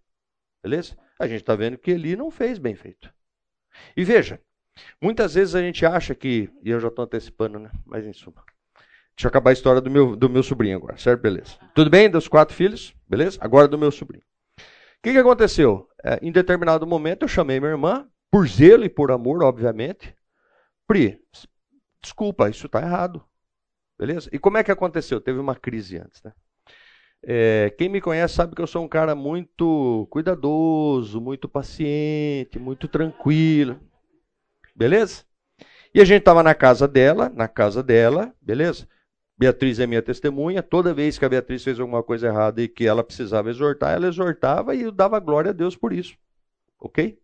Beleza? A gente está vendo que ele não fez bem feito. E veja, muitas vezes a gente acha que, e eu já estou antecipando, né? Mas em suma. Deixa eu acabar a história do meu, do meu sobrinho agora, certo? Beleza. Tudo bem? Dos quatro filhos? Beleza? Agora do meu sobrinho. O que, que aconteceu? É, em determinado momento eu chamei minha irmã, por zelo e por amor, obviamente. Pri, desculpa, isso está errado. Beleza? E como é que aconteceu? Teve uma crise antes, né? É, quem me conhece sabe que eu sou um cara muito cuidadoso, muito paciente, muito tranquilo. Beleza? E a gente estava na casa dela, na casa dela, beleza? Beatriz é minha testemunha. Toda vez que a Beatriz fez alguma coisa errada e que ela precisava exortar, ela exortava e eu dava glória a Deus por isso. Ok?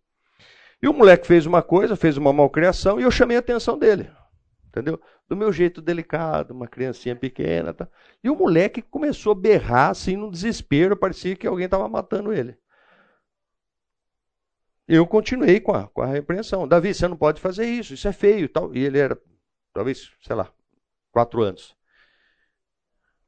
E o moleque fez uma coisa, fez uma malcriação e eu chamei a atenção dele. Entendeu? Do meu jeito delicado, uma criancinha pequena. Tá? E o moleque começou a berrar assim, num desespero, parecia que alguém estava matando ele. Eu continuei com a, com a repreensão. Davi, você não pode fazer isso, isso é feio. Tal. E ele era, talvez, sei lá, quatro anos.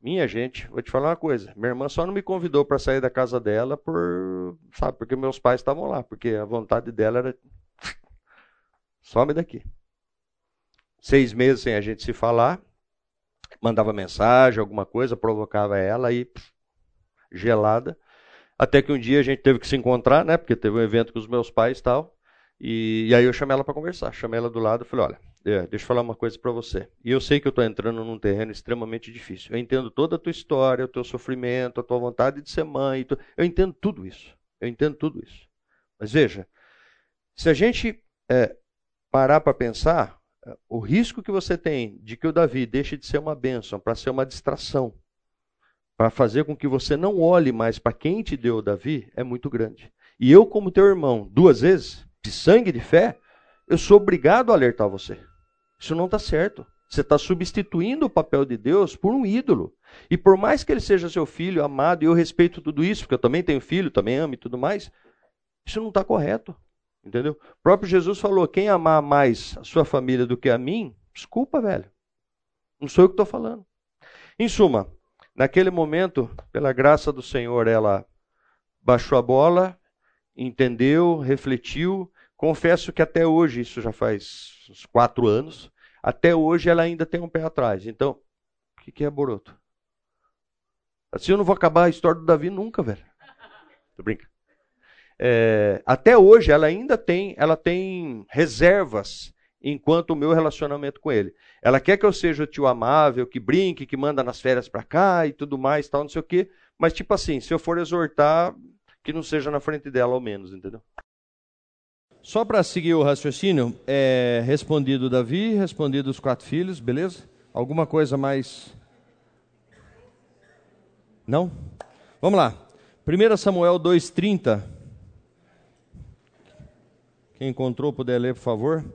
Minha gente, vou te falar uma coisa. Minha irmã só não me convidou para sair da casa dela por, sabe, porque meus pais estavam lá, porque a vontade dela era some daqui. Seis meses sem a gente se falar, mandava mensagem, alguma coisa, provocava ela e gelada. Até que um dia a gente teve que se encontrar, né? Porque teve um evento com os meus pais e tal. E, e aí eu chamei ela para conversar. Chamei ela do lado e falei: olha, é, deixa eu falar uma coisa para você. E eu sei que eu estou entrando num terreno extremamente difícil. Eu entendo toda a tua história, o teu sofrimento, a tua vontade de ser mãe. Tu... Eu entendo tudo isso. Eu entendo tudo isso. Mas veja, se a gente é, parar para pensar, é, o risco que você tem de que o Davi deixe de ser uma bênção para ser uma distração, para fazer com que você não olhe mais para quem te deu Davi, é muito grande. E eu, como teu irmão, duas vezes, de sangue de fé, eu sou obrigado a alertar você. Isso não está certo. Você está substituindo o papel de Deus por um ídolo. E por mais que ele seja seu filho amado, e eu respeito tudo isso, porque eu também tenho filho, também amo e tudo mais, isso não está correto. Entendeu? O próprio Jesus falou: quem amar mais a sua família do que a mim, desculpa, velho. Não sou eu que estou falando. Em suma, naquele momento, pela graça do Senhor, ela baixou a bola, entendeu, refletiu. Confesso que até hoje, isso já faz uns quatro anos, até hoje ela ainda tem um pé atrás. Então, o que, que é Boroto? Assim eu não vou acabar a história do Davi nunca, velho. Tô brincando. É, até hoje ela ainda tem, ela tem reservas enquanto o meu relacionamento com ele. Ela quer que eu seja o tio amável, que brinque, que manda nas férias para cá e tudo mais, tal, não sei o quê. Mas tipo assim, se eu for exortar, que não seja na frente dela ao menos, entendeu? Só para seguir o raciocínio, é, respondido Davi, respondido os quatro filhos, beleza? Alguma coisa mais? Não? Vamos lá. 1 Samuel 2,30. Quem encontrou, puder ler, por favor.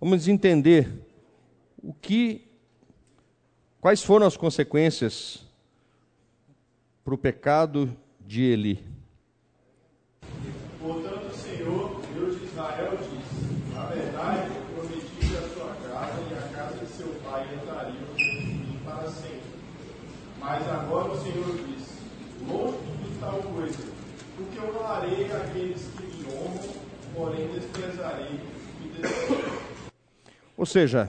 Vamos entender o que, quais foram as consequências para o pecado de Eli.
Mas agora o Senhor diz: longe de tal coisa, porque eu honrarei aqueles que me honram, porém desprezarei e desprezarei.
Ou seja,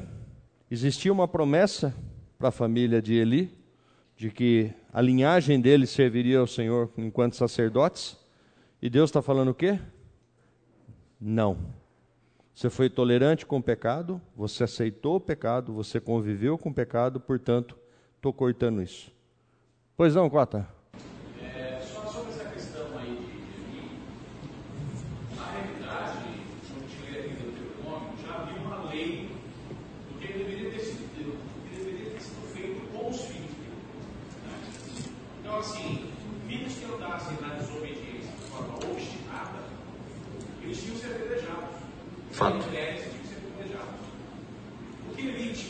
existia uma promessa para a família de Eli, de que a linhagem dele serviria ao Senhor enquanto sacerdotes, e Deus está falando o quê? Não. Você foi tolerante com o pecado, você aceitou o pecado, você conviveu com o pecado, portanto, estou cortando isso. Pois não, Cota?
É, só sobre essa questão aí de, na realidade, no Antigo e Deuteronômio, já havia uma lei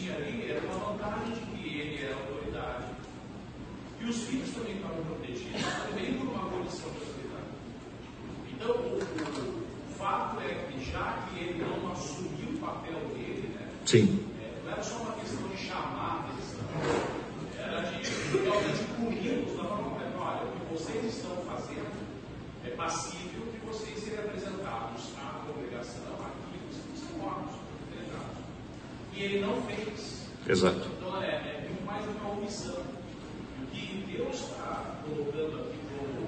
tinha ali era uma vantagem de que ele era autoridade. E os filhos também estavam protegidos, também por uma condição de autoridade. Então, o, o, o, fato é que, já que ele não assumiu o papel dele, né,
Sim.
é, não era só uma questão de chamar a atenção, era de realmente punir-los da forma correta. Olha, o que vocês estão fazendo é passível de vocês serem apresentados à congregação, aqui, vocês são mortos, apresentados. E ele não fez.
Exato.
Então, é, é muito mais uma omissão. E o que Deus está colocando aqui como.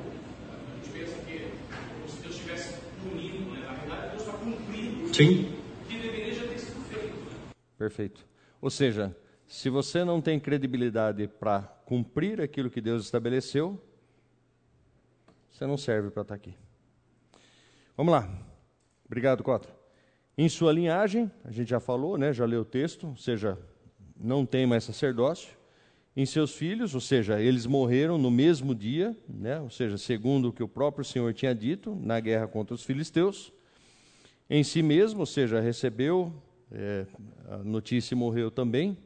A gente pensa que é como se Deus estivesse punindo, né? na verdade, Deus está cumprindo
Sim.
o que deveria já ter sido feito.
Perfeito. Ou seja, se você não tem credibilidade para cumprir aquilo que Deus estabeleceu, você não serve para estar aqui. Vamos lá. Obrigado, Cota. Em sua linhagem, a gente já falou, né, já leu o texto, ou seja, não tem mais sacerdócio. Em seus filhos, ou seja, eles morreram no mesmo dia, né, ou seja, segundo o que o próprio Senhor tinha dito na guerra contra os filisteus. Em si mesmo, ou seja, recebeu é, a notícia morreu também.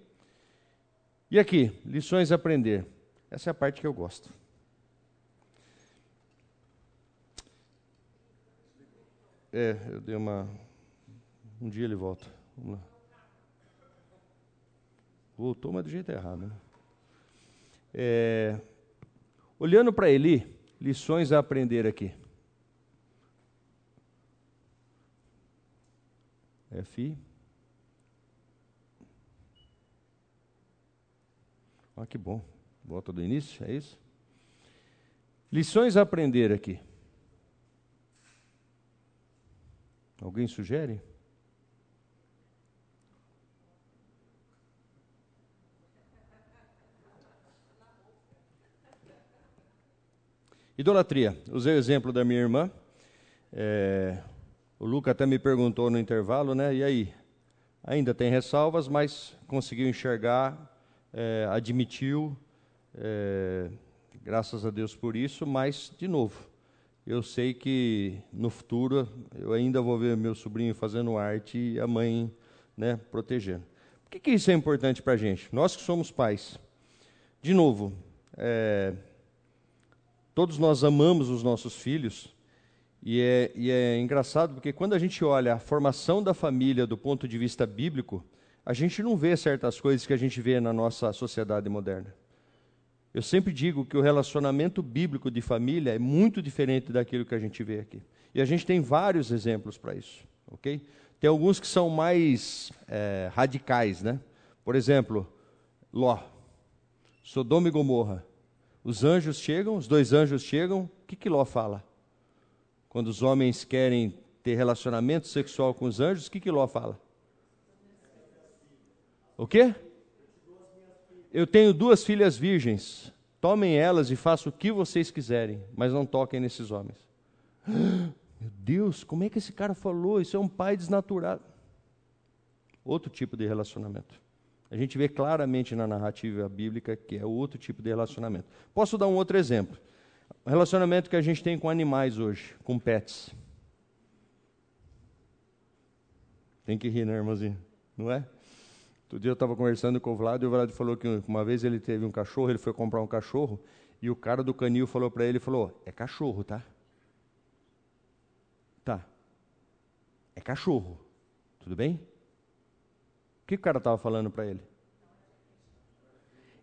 E aqui, lições a aprender. Essa é a parte que eu gosto. É, eu dei uma. Um dia ele volta. Vamos lá. Voltou, mas do jeito errado. Né? É, olhando para Eli, lições a aprender aqui. FI. Ah, que bom. Volta do início, é isso? Lições a aprender aqui. Alguém sugere? Idolatria. Usei o exemplo da minha irmã. É, o Luca até me perguntou no intervalo, né? E aí? Ainda tem ressalvas, mas conseguiu enxergar, é, admitiu, é, graças a Deus por isso, mas, de novo, eu sei que no futuro eu ainda vou ver meu sobrinho fazendo arte e a mãe né, protegendo. Por que, que isso é importante para a gente? Nós que somos pais. De novo, é, todos nós amamos os nossos filhos, e é, e é engraçado porque quando a gente olha a formação da família do ponto de vista bíblico, a gente não vê certas coisas que a gente vê na nossa sociedade moderna. Eu sempre digo que o relacionamento bíblico de família é muito diferente daquilo que a gente vê aqui. E a gente tem vários exemplos para isso, ok? Tem alguns que são mais é, radicais, né? Por exemplo, Ló, Sodoma e Gomorra. Os anjos chegam, os dois anjos chegam, o que, que Ló fala? Quando os homens querem ter relacionamento sexual com os anjos, o que, que Ló fala? O quê? Eu tenho duas filhas virgens. Tomem elas e façam o que vocês quiserem, mas não toquem nesses homens. Meu Deus, como é que esse cara falou? Isso é um pai desnaturado. Outro tipo de relacionamento. A gente vê claramente na narrativa bíblica que é outro tipo de relacionamento. Posso dar um outro exemplo? O relacionamento que a gente tem com animais hoje, com pets. Tem que rir, né, irmãzinha? Não é? Outro dia eu estava conversando com o Vlad e o Vlad falou que uma vez ele teve um cachorro, ele foi comprar um cachorro e o cara do canil falou para ele, falou, é cachorro, tá? Tá. É cachorro. Tudo bem? O que o cara estava falando para ele?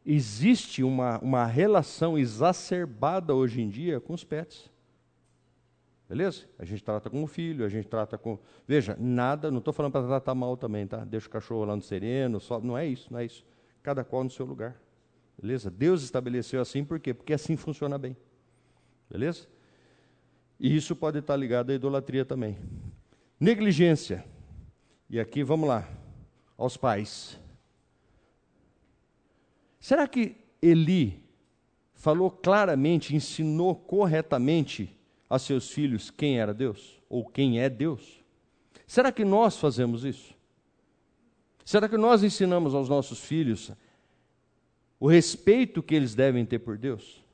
Existe uma, uma relação exacerbada hoje em dia com os pets. Beleza? A gente trata como filho, a gente trata com. Veja, nada, não estou falando para tratar mal também, tá? Deixa o cachorro lá no sereno, só. Não é isso, não é isso. Cada qual no seu lugar. Beleza? Deus estabeleceu assim por quê? Porque assim funciona bem. Beleza? E isso pode estar ligado à idolatria também. Negligência. E aqui vamos lá, aos pais. Será que Eli falou claramente, ensinou corretamente a seus filhos quem era Deus? Ou quem é Deus? Será que nós fazemos isso? Será que nós ensinamos aos nossos filhos o respeito que eles devem ter por Deus?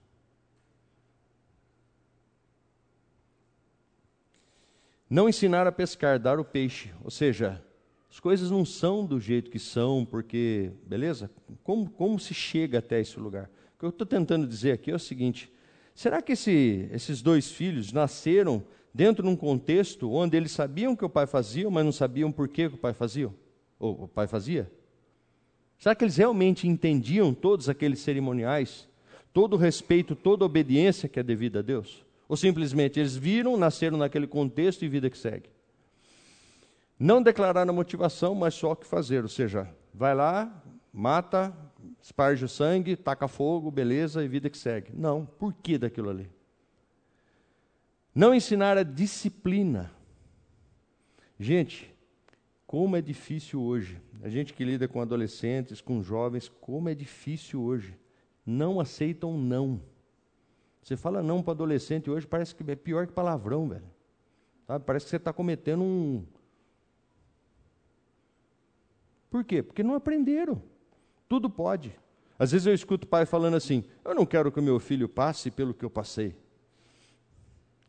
Não ensinar a pescar, dar o peixe, ou seja, As coisas não são do jeito que são, porque, beleza? Como, como se chega até esse lugar? O que eu estou tentando dizer aqui é o seguinte: será que esse, esses dois filhos nasceram dentro de um contexto onde eles sabiam que o pai fazia, mas não sabiam por que o pai fazia? Ou o pai fazia? Será que eles realmente entendiam todos aqueles cerimoniais, todo o respeito, toda a obediência que é devida a Deus? Ou simplesmente eles viram, nasceram naquele contexto e vida que segue? Não declarar a motivação, mas só o que fazer, ou seja, vai lá, mata, esparge o sangue, taca fogo, beleza, e vida que segue. Não, por que daquilo ali? Não ensinar a disciplina. Gente, como é difícil hoje. A gente que lida com adolescentes, com jovens, como é difícil hoje. Não aceitam não. Você fala não para adolescente hoje, parece que é pior que palavrão, velho. Sabe? Parece que você está cometendo um. Por quê? Porque não aprenderam. Tudo pode. Às vezes eu escuto o pai falando assim: Eu não quero que o meu filho passe pelo que eu passei.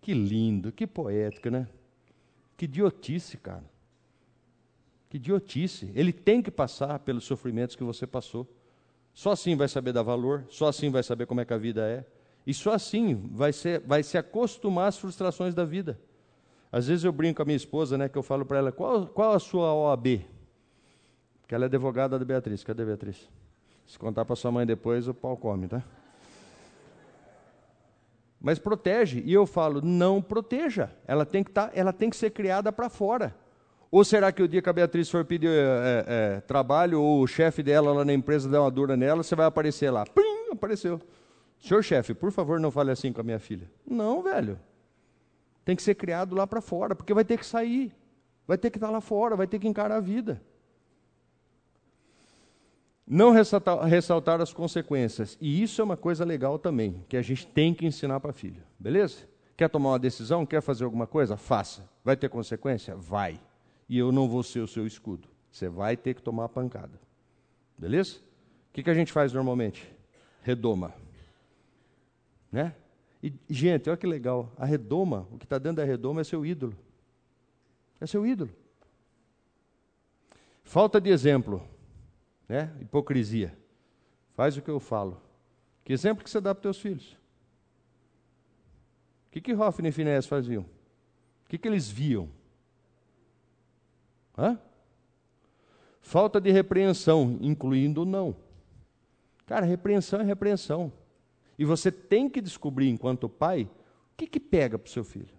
Que lindo, que poético, né? Que idiotice, cara. Que idiotice. Ele tem que passar pelos sofrimentos que você passou. Só assim vai saber dar valor, só assim vai saber como é que a vida é. E só assim vai, ser, vai se acostumar às frustrações da vida. Às vezes eu brinco com a minha esposa, né, que eu falo para ela, qual, qual a sua OAB? Que ela é advogada da Beatriz. Cadê a Beatriz? Se contar para sua mãe depois, o pau come, tá? Mas protege. E eu falo, não proteja. Ela tem que, tá, ela tem que ser criada para fora. Ou será que o dia que a Beatriz for pedir é, é, trabalho, ou o chefe dela lá na empresa der uma dura nela, você vai aparecer lá? Pim, apareceu. Senhor chefe, por favor, não fale assim com a minha filha. Não, velho. Tem que ser criado lá para fora, porque vai ter que sair. Vai ter que estar lá fora, vai ter que encarar a vida. Não ressaltar, ressaltar as consequências. E isso é uma coisa legal também, que a gente tem que ensinar para a filha. Beleza? Quer tomar uma decisão? Quer fazer alguma coisa? Faça. Vai ter consequência? Vai e eu não vou ser o seu escudo. Você vai ter que tomar a pancada. Beleza? O que, que a gente faz normalmente? Redoma. Né? E, gente, olha que legal. A redoma, o que está dentro da redoma é seu ídolo. É seu ídolo. Falta de exemplo. Né? Hipocrisia. Faz o que eu falo. Que exemplo que você dá para os teus filhos? O que, que Hoffman e Finés faziam? O que, que eles viam? Hã? Falta de repreensão, incluindo não. Cara, repreensão é repreensão. E você tem que descobrir, enquanto pai, o que, que pega para o seu filho.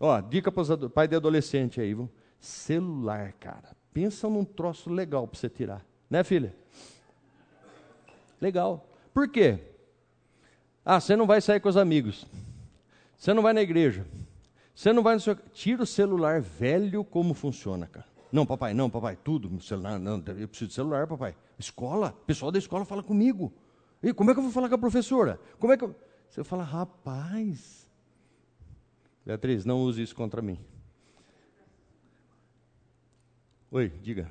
Ó, dica para os pai de adolescente aí, viu? celular, cara. Pensa num troço legal para você tirar. Né, filha? Legal. Por quê? Ah, você não vai sair com os amigos. Você não vai na igreja. Você não vai no seu. Tira o celular velho como funciona, cara. Não, papai, não, papai, tudo, celular, não, eu preciso de celular, papai. Escola, o pessoal da escola fala comigo. E como é que eu vou falar com a professora? Como é que eu... Você fala, rapaz. Beatriz, não use isso contra mim. Oi, diga.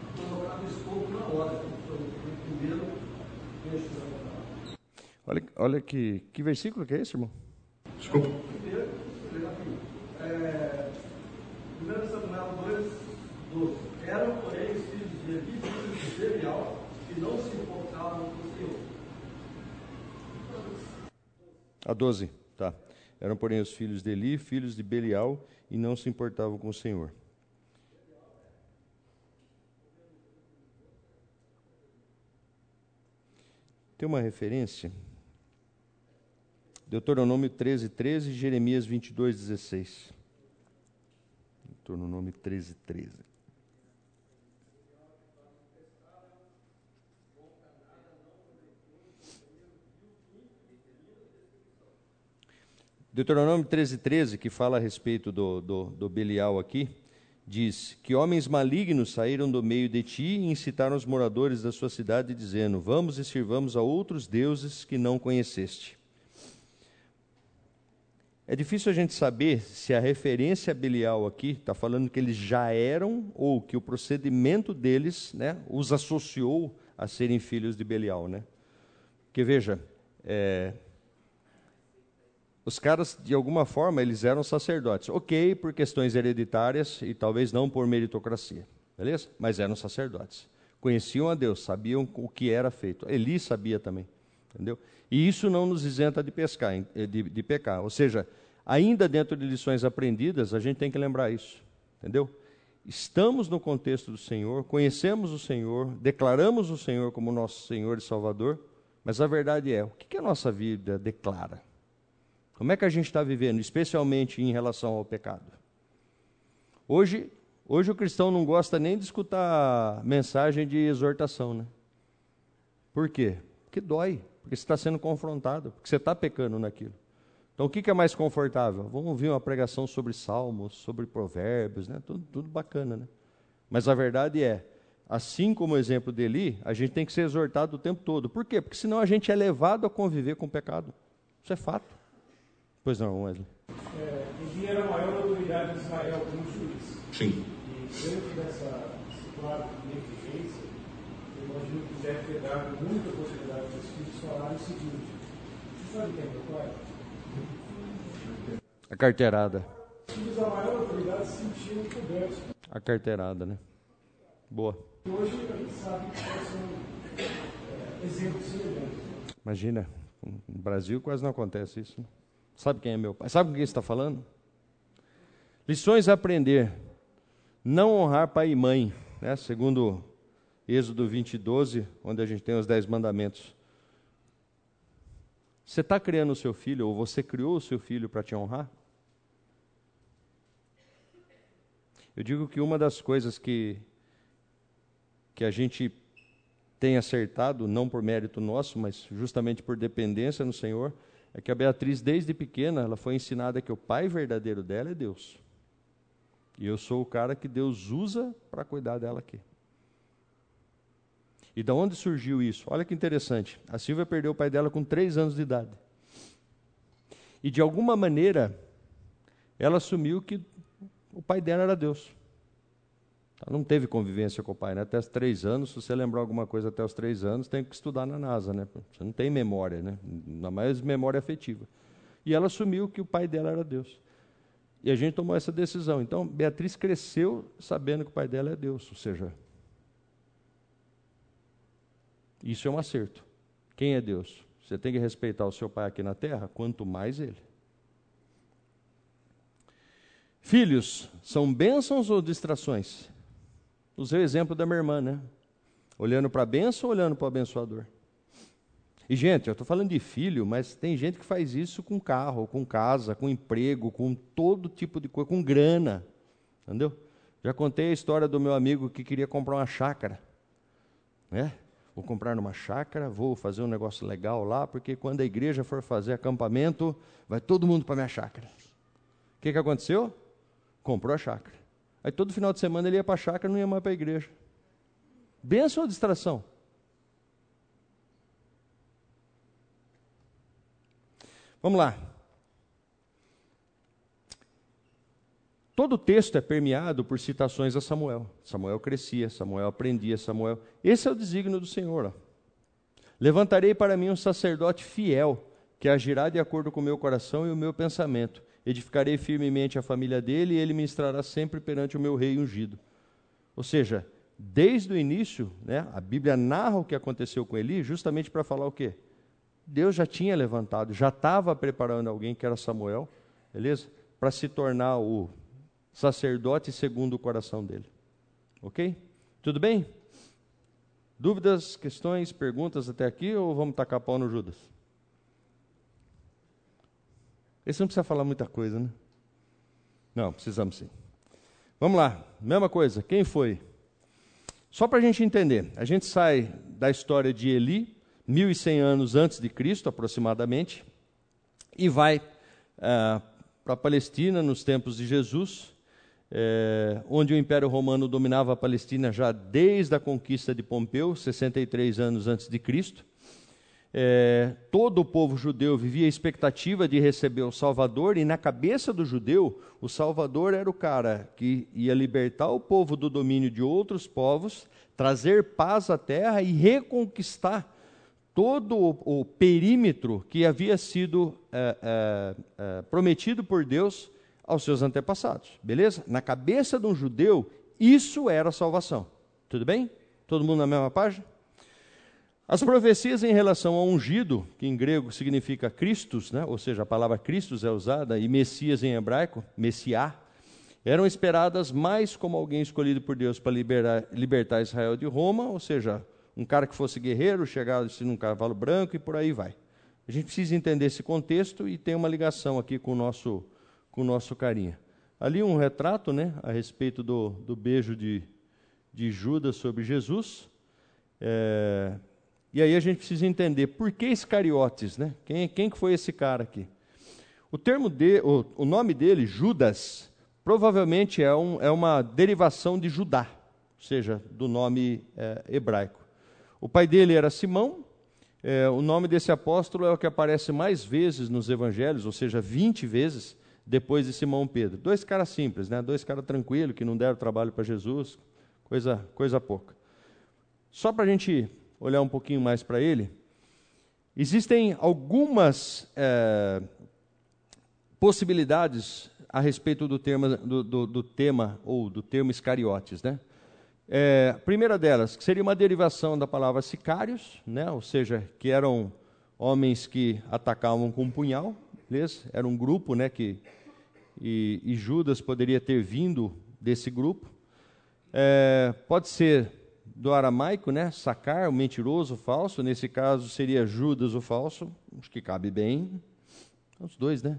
colocado escopo na hora, foi o primeiro trecho da
Olha, olha que, que versículo que é esse, irmão?
Desculpa.
Primeiro, é, 1 Samuel 2, 12. Eram, porém, os filhos de Eli, filhos de Belial, que não se importavam com o Senhor.
A 12, tá. Eram, porém, os filhos de Eli, filhos de Belial, e não se importavam com o Senhor. Tem uma referência? Deuteronômio 13, 13 Jeremias 22, 16. Deuteronômio 13, 13. Deuteronômio 13, 13, que fala a respeito do, do, do Belial aqui, diz: Que homens malignos saíram do meio de ti e incitaram os moradores da sua cidade, dizendo: Vamos e sirvamos a outros deuses que não conheceste. É difícil a gente saber se a referência a Belial aqui está falando que eles já eram ou que o procedimento deles né, os associou a serem filhos de Belial. Né? Porque veja, é, os caras, de alguma forma, eles eram sacerdotes. Ok, por questões hereditárias e talvez não por meritocracia, beleza? Mas eram sacerdotes. Conheciam a Deus, sabiam o que era feito. Eli sabia também, entendeu? E isso não nos isenta de, pescar, de, de pecar. Ou seja, ainda dentro de lições aprendidas, a gente tem que lembrar isso, entendeu? Estamos no contexto do Senhor, conhecemos o Senhor, declaramos o Senhor como nosso Senhor e Salvador, mas a verdade é, o que a nossa vida declara? Como é que a gente está vivendo, especialmente em relação ao pecado? Hoje, hoje o cristão não gosta nem de escutar mensagem de exortação, né? Por quê? Porque dói, porque você está sendo confrontado, porque você está pecando naquilo. Então, o que, é mais confortável? Vamos ouvir uma pregação sobre salmos, sobre provérbios, né? tudo, tudo bacana. Né? Mas a verdade é, assim como o exemplo dele, a gente tem que ser exortado o tempo todo. Por quê? Porque senão a gente é levado a conviver com o pecado. Isso é fato. Pois não, Wesley.
É, Eli era a maior autoridade de Israel como juiz.
Sim.
E dentro dessa quadro de negligência, eu imagino que deve ter dado muita possibilidade dos filhos falarem o seguinte: Você sabe quem é meu pai?
A carteirada.
Os filhos da maior autoridade se sentiam cobertos.
A carteirada, né? Boa.
Hoje a gente sabe que são é, exemplos semelhantes.
Imagina, no Brasil quase não acontece isso. Né? Sabe quem é meu pai? Sabe com quem está falando? Lições a aprender. Não honrar pai e mãe, né? segundo Êxodo 20, 12, onde a gente tem os dez mandamentos. Você está criando o seu filho, ou você criou o seu filho para te honrar? Eu digo que uma das coisas que, que a gente tem acertado, não por mérito nosso, mas justamente por dependência no Senhor, é que a Beatriz, desde pequena, ela foi ensinada que o pai verdadeiro dela é Deus. E eu sou o cara que Deus usa para cuidar dela aqui. E da onde surgiu isso? Olha que interessante. A Silvia perdeu o pai dela com três anos de idade. E de alguma maneira, ela assumiu que o pai dela era Deus. Ela não teve convivência com o pai, né? Até os três anos, se você lembrar alguma coisa até os três anos, tem que estudar na NASA, né? Você não tem memória, né? Ainda mais memória afetiva. E ela assumiu que o pai dela era Deus. E a gente tomou essa decisão. Então, Beatriz cresceu sabendo que o pai dela é Deus, ou seja, isso é um acerto. Quem é Deus? Você tem que respeitar o seu pai aqui na terra, quanto mais ele. Filhos são bênçãos ou distrações? Usei o exemplo da minha irmã, né? Olhando para a bênção ou olhando para o abençoador? E, gente, eu estou falando de filho, mas tem gente que faz isso com carro, com casa, com emprego, com todo tipo de coisa, com grana. Entendeu? Já contei a história do meu amigo que queria comprar uma chácara. Né? Vou comprar numa chácara, vou fazer um negócio legal lá, porque quando a igreja for fazer acampamento, vai todo mundo para minha chácara. O que, que aconteceu? Comprou a chácara. Aí todo final de semana ele ia para a chácara e não ia mais para a igreja. Benção ou distração? Vamos lá. Todo o texto é permeado por citações a Samuel. Samuel crescia, Samuel aprendia, Samuel. Esse é o desígnio do Senhor. Ó. Levantarei para mim um sacerdote fiel, que agirá de acordo com o meu coração e o meu pensamento edificarei firmemente a família dele e ele ministrará sempre perante o meu rei ungido. Ou seja, desde o início, né, a Bíblia narra o que aconteceu com Eli justamente para falar o quê? Deus já tinha levantado, já estava preparando alguém que era Samuel, beleza? Para se tornar o sacerdote segundo o coração dele. Ok? Tudo bem? Dúvidas, questões, perguntas até aqui ou vamos tacar pau no Judas? Esse não precisa falar muita coisa, né? Não, precisamos sim. Vamos lá, mesma coisa, quem foi? Só para a gente entender, a gente sai da história de Eli, 1100 anos antes de Cristo, aproximadamente, e vai uh, para a Palestina nos tempos de Jesus, é, onde o Império Romano dominava a Palestina já desde a conquista de Pompeu, 63 anos antes de Cristo. É, todo o povo judeu vivia a expectativa de receber o Salvador, e na cabeça do judeu, o Salvador era o cara que ia libertar o povo do domínio de outros povos, trazer paz à terra e reconquistar todo o, o perímetro que havia sido é, é, é, prometido por Deus aos seus antepassados. Beleza? Na cabeça de um judeu, isso era salvação. Tudo bem? Todo mundo na mesma página? As profecias em relação ao ungido, que em grego significa Christus, né? ou seja, a palavra Christus é usada, e Messias em hebraico, Messiá, eram esperadas mais como alguém escolhido por Deus para liberar, libertar Israel de Roma, ou seja, um cara que fosse guerreiro, chegasse num cavalo branco e por aí vai. A gente precisa entender esse contexto e tem uma ligação aqui com o nosso, com o nosso carinha. Ali um retrato né, a respeito do, do beijo de, de Judas sobre Jesus. É, e aí a gente precisa entender por que Iscariotes, né? Quem, quem que foi esse cara aqui? O termo de, o, o nome dele, Judas, provavelmente é, um, é uma derivação de Judá, ou seja, do nome é, hebraico. O pai dele era Simão. É, o nome desse apóstolo é o que aparece mais vezes nos evangelhos, ou seja, 20 vezes depois de Simão Pedro. Dois caras simples, né? Dois caras tranquilos que não deram trabalho para Jesus, coisa, coisa pouca. Só para a gente olhar um pouquinho mais para ele, existem algumas é, possibilidades a respeito do, termo, do, do, do, tema ou do termo Iscariotes, né? É, primeira delas, que seria uma derivação da palavra sicários, né? ou seja, que eram homens que atacavam com um punhal, beleza? Era um grupo, né, que e, e Judas poderia ter vindo desse grupo. É, pode ser do aramaico, né? Sacar, o mentiroso, o falso. Nesse caso seria Judas, o falso. Acho que cabe bem. Os dois, né?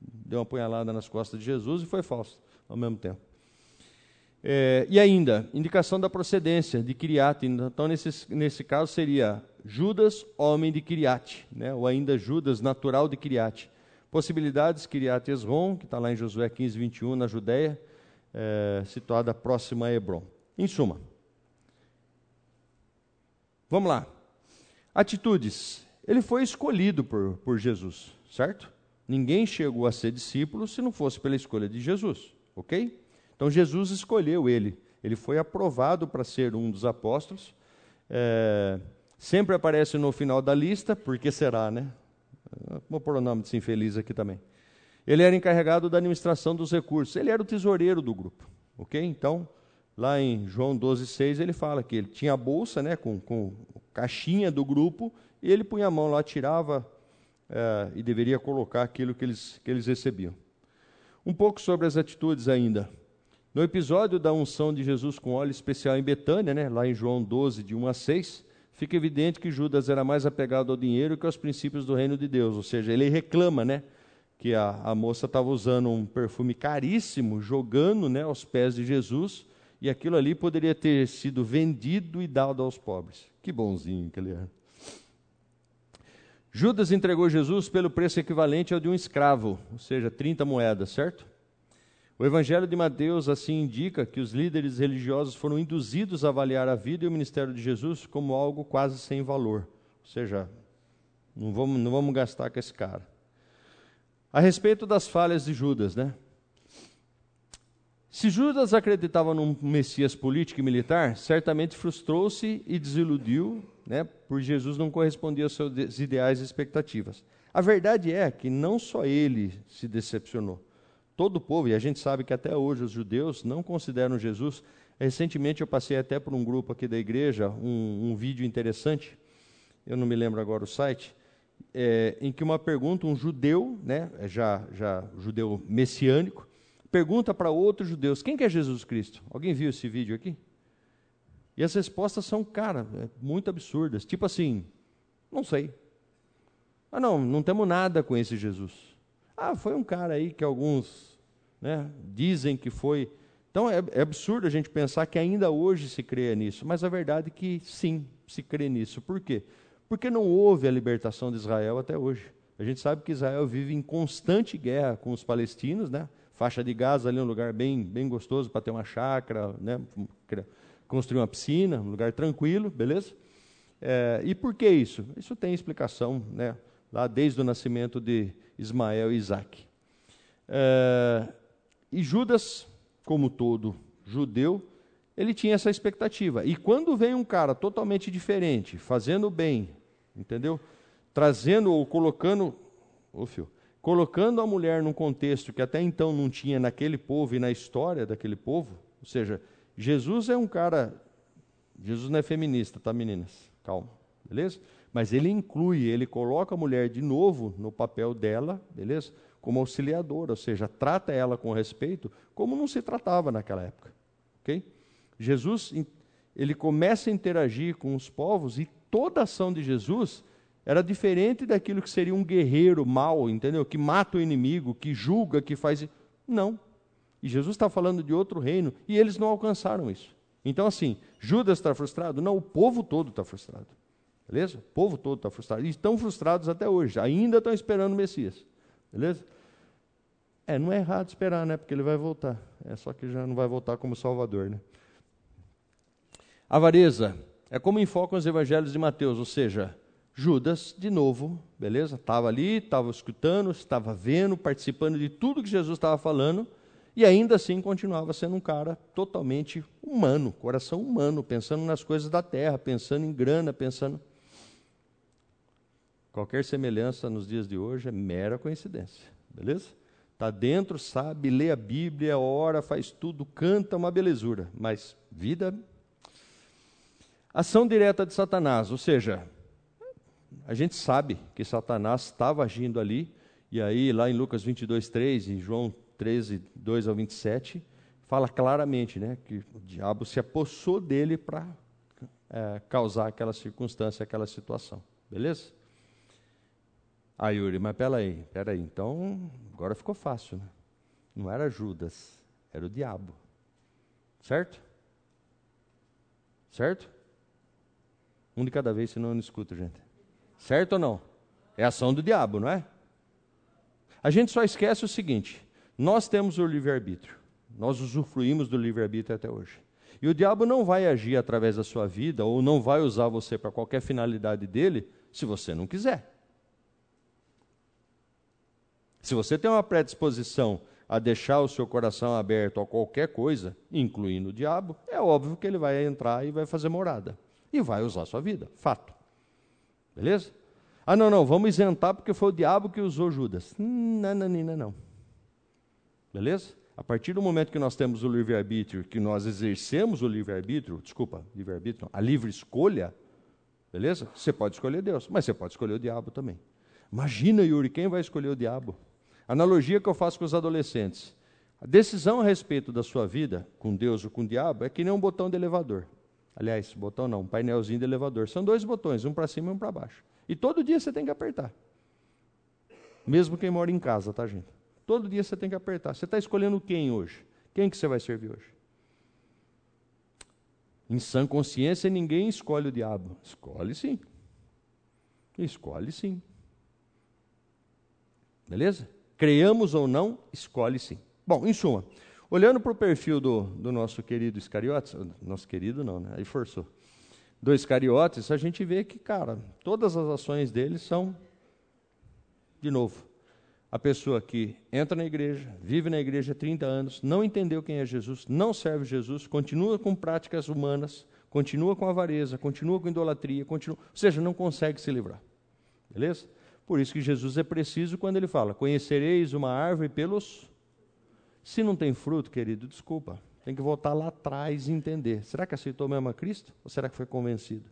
Deu uma punhalada nas costas de Jesus e foi falso ao mesmo tempo. É, e ainda, indicação da procedência de Kiriate. Então, nesse, nesse caso, seria Judas, homem de Kiriate, né? ou ainda Judas, natural de Kiriate. Possibilidades, Kiriate Esron, que está lá em Josué 15, 21, na Judéia, é, situada próxima a Hebron. Em suma, Vamos lá. Atitudes. Ele foi escolhido por, por Jesus, certo? Ninguém chegou a ser discípulo se não fosse pela escolha de Jesus, ok? Então Jesus escolheu ele. Ele foi aprovado para ser um dos apóstolos. É, sempre aparece no final da lista, porque será, né? Vou pôr o nome desse infeliz aqui também. Ele era encarregado da administração dos recursos. Ele era o tesoureiro do grupo, ok? Então, lá em João 12,6, ele fala que ele tinha a bolsa né, com, com caixinha do grupo, e ele punha a mão lá, tirava é, e deveria colocar aquilo que eles, que eles recebiam. Um pouco sobre as atitudes ainda. No episódio da unção de Jesus com óleo especial em Betânia, né, lá em João 12, de 1 a 6, fica evidente que Judas era mais apegado ao dinheiro que aos princípios do reino de Deus. Ou seja, ele reclama né, que a, a moça estava usando um perfume caríssimo, jogando né, aos pés de Jesus, e aquilo ali poderia ter sido vendido e dado aos pobres. Que bonzinho que ele era. Judas entregou Jesus pelo preço equivalente ao de um escravo, ou seja, 30 moedas, certo? O Evangelho de Mateus assim indica que os líderes religiosos foram induzidos a avaliar a vida e o ministério de Jesus como algo quase sem valor. Ou seja, não vamos, não vamos gastar com esse cara. A respeito das falhas de Judas, né? Se Judas acreditava num Messias político e militar, certamente frustrou-se e desiludiu, né, por Jesus não correspondia aos seus ideais e expectativas. A verdade é que não só ele se decepcionou. Todo o povo, e a gente sabe que até hoje os judeus não consideram Jesus. Recentemente eu passei até por um grupo aqui da igreja um, um vídeo interessante, eu não me lembro agora o site, é, em que uma pergunta, um judeu, né, já, já judeu messiânico, pergunta para outros judeus: quem que é Jesus Cristo? Alguém viu esse vídeo aqui? E as respostas são, cara, é muito absurdas. Tipo assim, não sei. Ah, não, não temos nada com esse Jesus. Ah, foi um cara aí que alguns né, dizem que foi. Então é, é absurdo a gente pensar que ainda hoje se crê nisso, mas a verdade é que sim, se crê nisso. Por quê? Porque não houve a libertação de Israel até hoje. A gente sabe que Israel vive em constante guerra com os palestinos, né? Faixa de Gaza ali, um lugar bem, bem gostoso para ter uma chácara, né? construir uma piscina, um lugar tranquilo, beleza? É, e por que isso? Isso tem explicação, né? lá desde o nascimento de Ismael e Isaac. É, e Judas, como todo judeu, ele tinha essa expectativa. E quando vem um cara totalmente diferente, fazendo bem, entendeu? Trazendo ou colocando, ô filho, colocando a mulher num contexto que até então não tinha naquele povo e na história daquele povo, ou seja, Jesus é um cara, Jesus não é feminista, tá meninas? Calma, beleza? Mas ele inclui, ele coloca a mulher de novo no papel dela, beleza? Como auxiliadora, ou seja, trata ela com respeito, como não se tratava naquela época, ok? Jesus, ele começa a interagir com os povos e toda a ação de Jesus era diferente daquilo que seria um guerreiro mau, entendeu? Que mata o inimigo, que julga, que faz. Não. E Jesus está falando de outro reino e eles não alcançaram isso. Então, assim, Judas está frustrado? Não, o povo todo está frustrado. Beleza? O povo todo está frustrado. E estão frustrados até hoje. Ainda estão esperando o Messias. Beleza? É, não é errado esperar, né? Porque ele vai voltar. É só que já não vai voltar como Salvador, né? Avareza é como enfocam os evangelhos de Mateus, ou seja, Judas, de novo, beleza? Estava ali, estava escutando, estava vendo, participando de tudo que Jesus estava falando, e ainda assim continuava sendo um cara totalmente humano, coração humano, pensando nas coisas da terra, pensando em grana, pensando. Qualquer semelhança nos dias de hoje é mera coincidência, beleza? Está dentro, sabe, lê a Bíblia, ora, faz tudo, canta uma belezura, mas vida Ação direta de Satanás, ou seja, a gente sabe que Satanás estava agindo ali, e aí lá em Lucas 22, 3 e João 13, 2 ao 27, fala claramente né, que o diabo se apossou dele para é, causar aquela circunstância, aquela situação. Beleza? Ah, Yuri, mas peraí, peraí, então agora ficou fácil, né? Não era Judas, era o diabo. Certo? Certo? Um de cada vez, senão eu não escuto, gente. Certo ou não? É ação do diabo, não é? A gente só esquece o seguinte: nós temos o livre-arbítrio. Nós usufruímos do livre-arbítrio até hoje. E o diabo não vai agir através da sua vida, ou não vai usar você para qualquer finalidade dele, se você não quiser. Se você tem uma predisposição a deixar o seu coração aberto a qualquer coisa, incluindo o diabo, é óbvio que ele vai entrar e vai fazer morada e vai usar a sua vida. Fato. Beleza? Ah, não, não, vamos isentar porque foi o diabo que usou Judas. Não, não, não, não. Beleza? A partir do momento que nós temos o livre-arbítrio, que nós exercemos o livre-arbítrio, desculpa, livre-arbítrio, a livre escolha, beleza? Você pode escolher Deus, mas você pode escolher o diabo também. Imagina, Yuri, quem vai escolher o diabo? Analogia que eu faço com os adolescentes. A decisão a respeito da sua vida, com Deus ou com o diabo, é que nem um botão de elevador. Aliás, botão não, um painelzinho de elevador. São dois botões, um para cima e um para baixo. E todo dia você tem que apertar. Mesmo quem mora em casa, tá, gente? Todo dia você tem que apertar. Você está escolhendo quem hoje? Quem que você vai servir hoje? Em sã consciência, ninguém escolhe o diabo. Escolhe sim. Escolhe sim. Beleza? Creamos ou não, escolhe sim. Bom, em suma, Olhando para o perfil do, do nosso querido Iscariotes, nosso querido não, né? Aí forçou. Do Iscariotes, a gente vê que, cara, todas as ações dele são, de novo, a pessoa que entra na igreja, vive na igreja há 30 anos, não entendeu quem é Jesus, não serve Jesus, continua com práticas humanas, continua com avareza, continua com idolatria, continua, ou seja, não consegue se livrar. Beleza? Por isso que Jesus é preciso quando ele fala: Conhecereis uma árvore pelos se não tem fruto, querido, desculpa. Tem que voltar lá atrás e entender. Será que aceitou mesmo a Cristo? Ou será que foi convencido?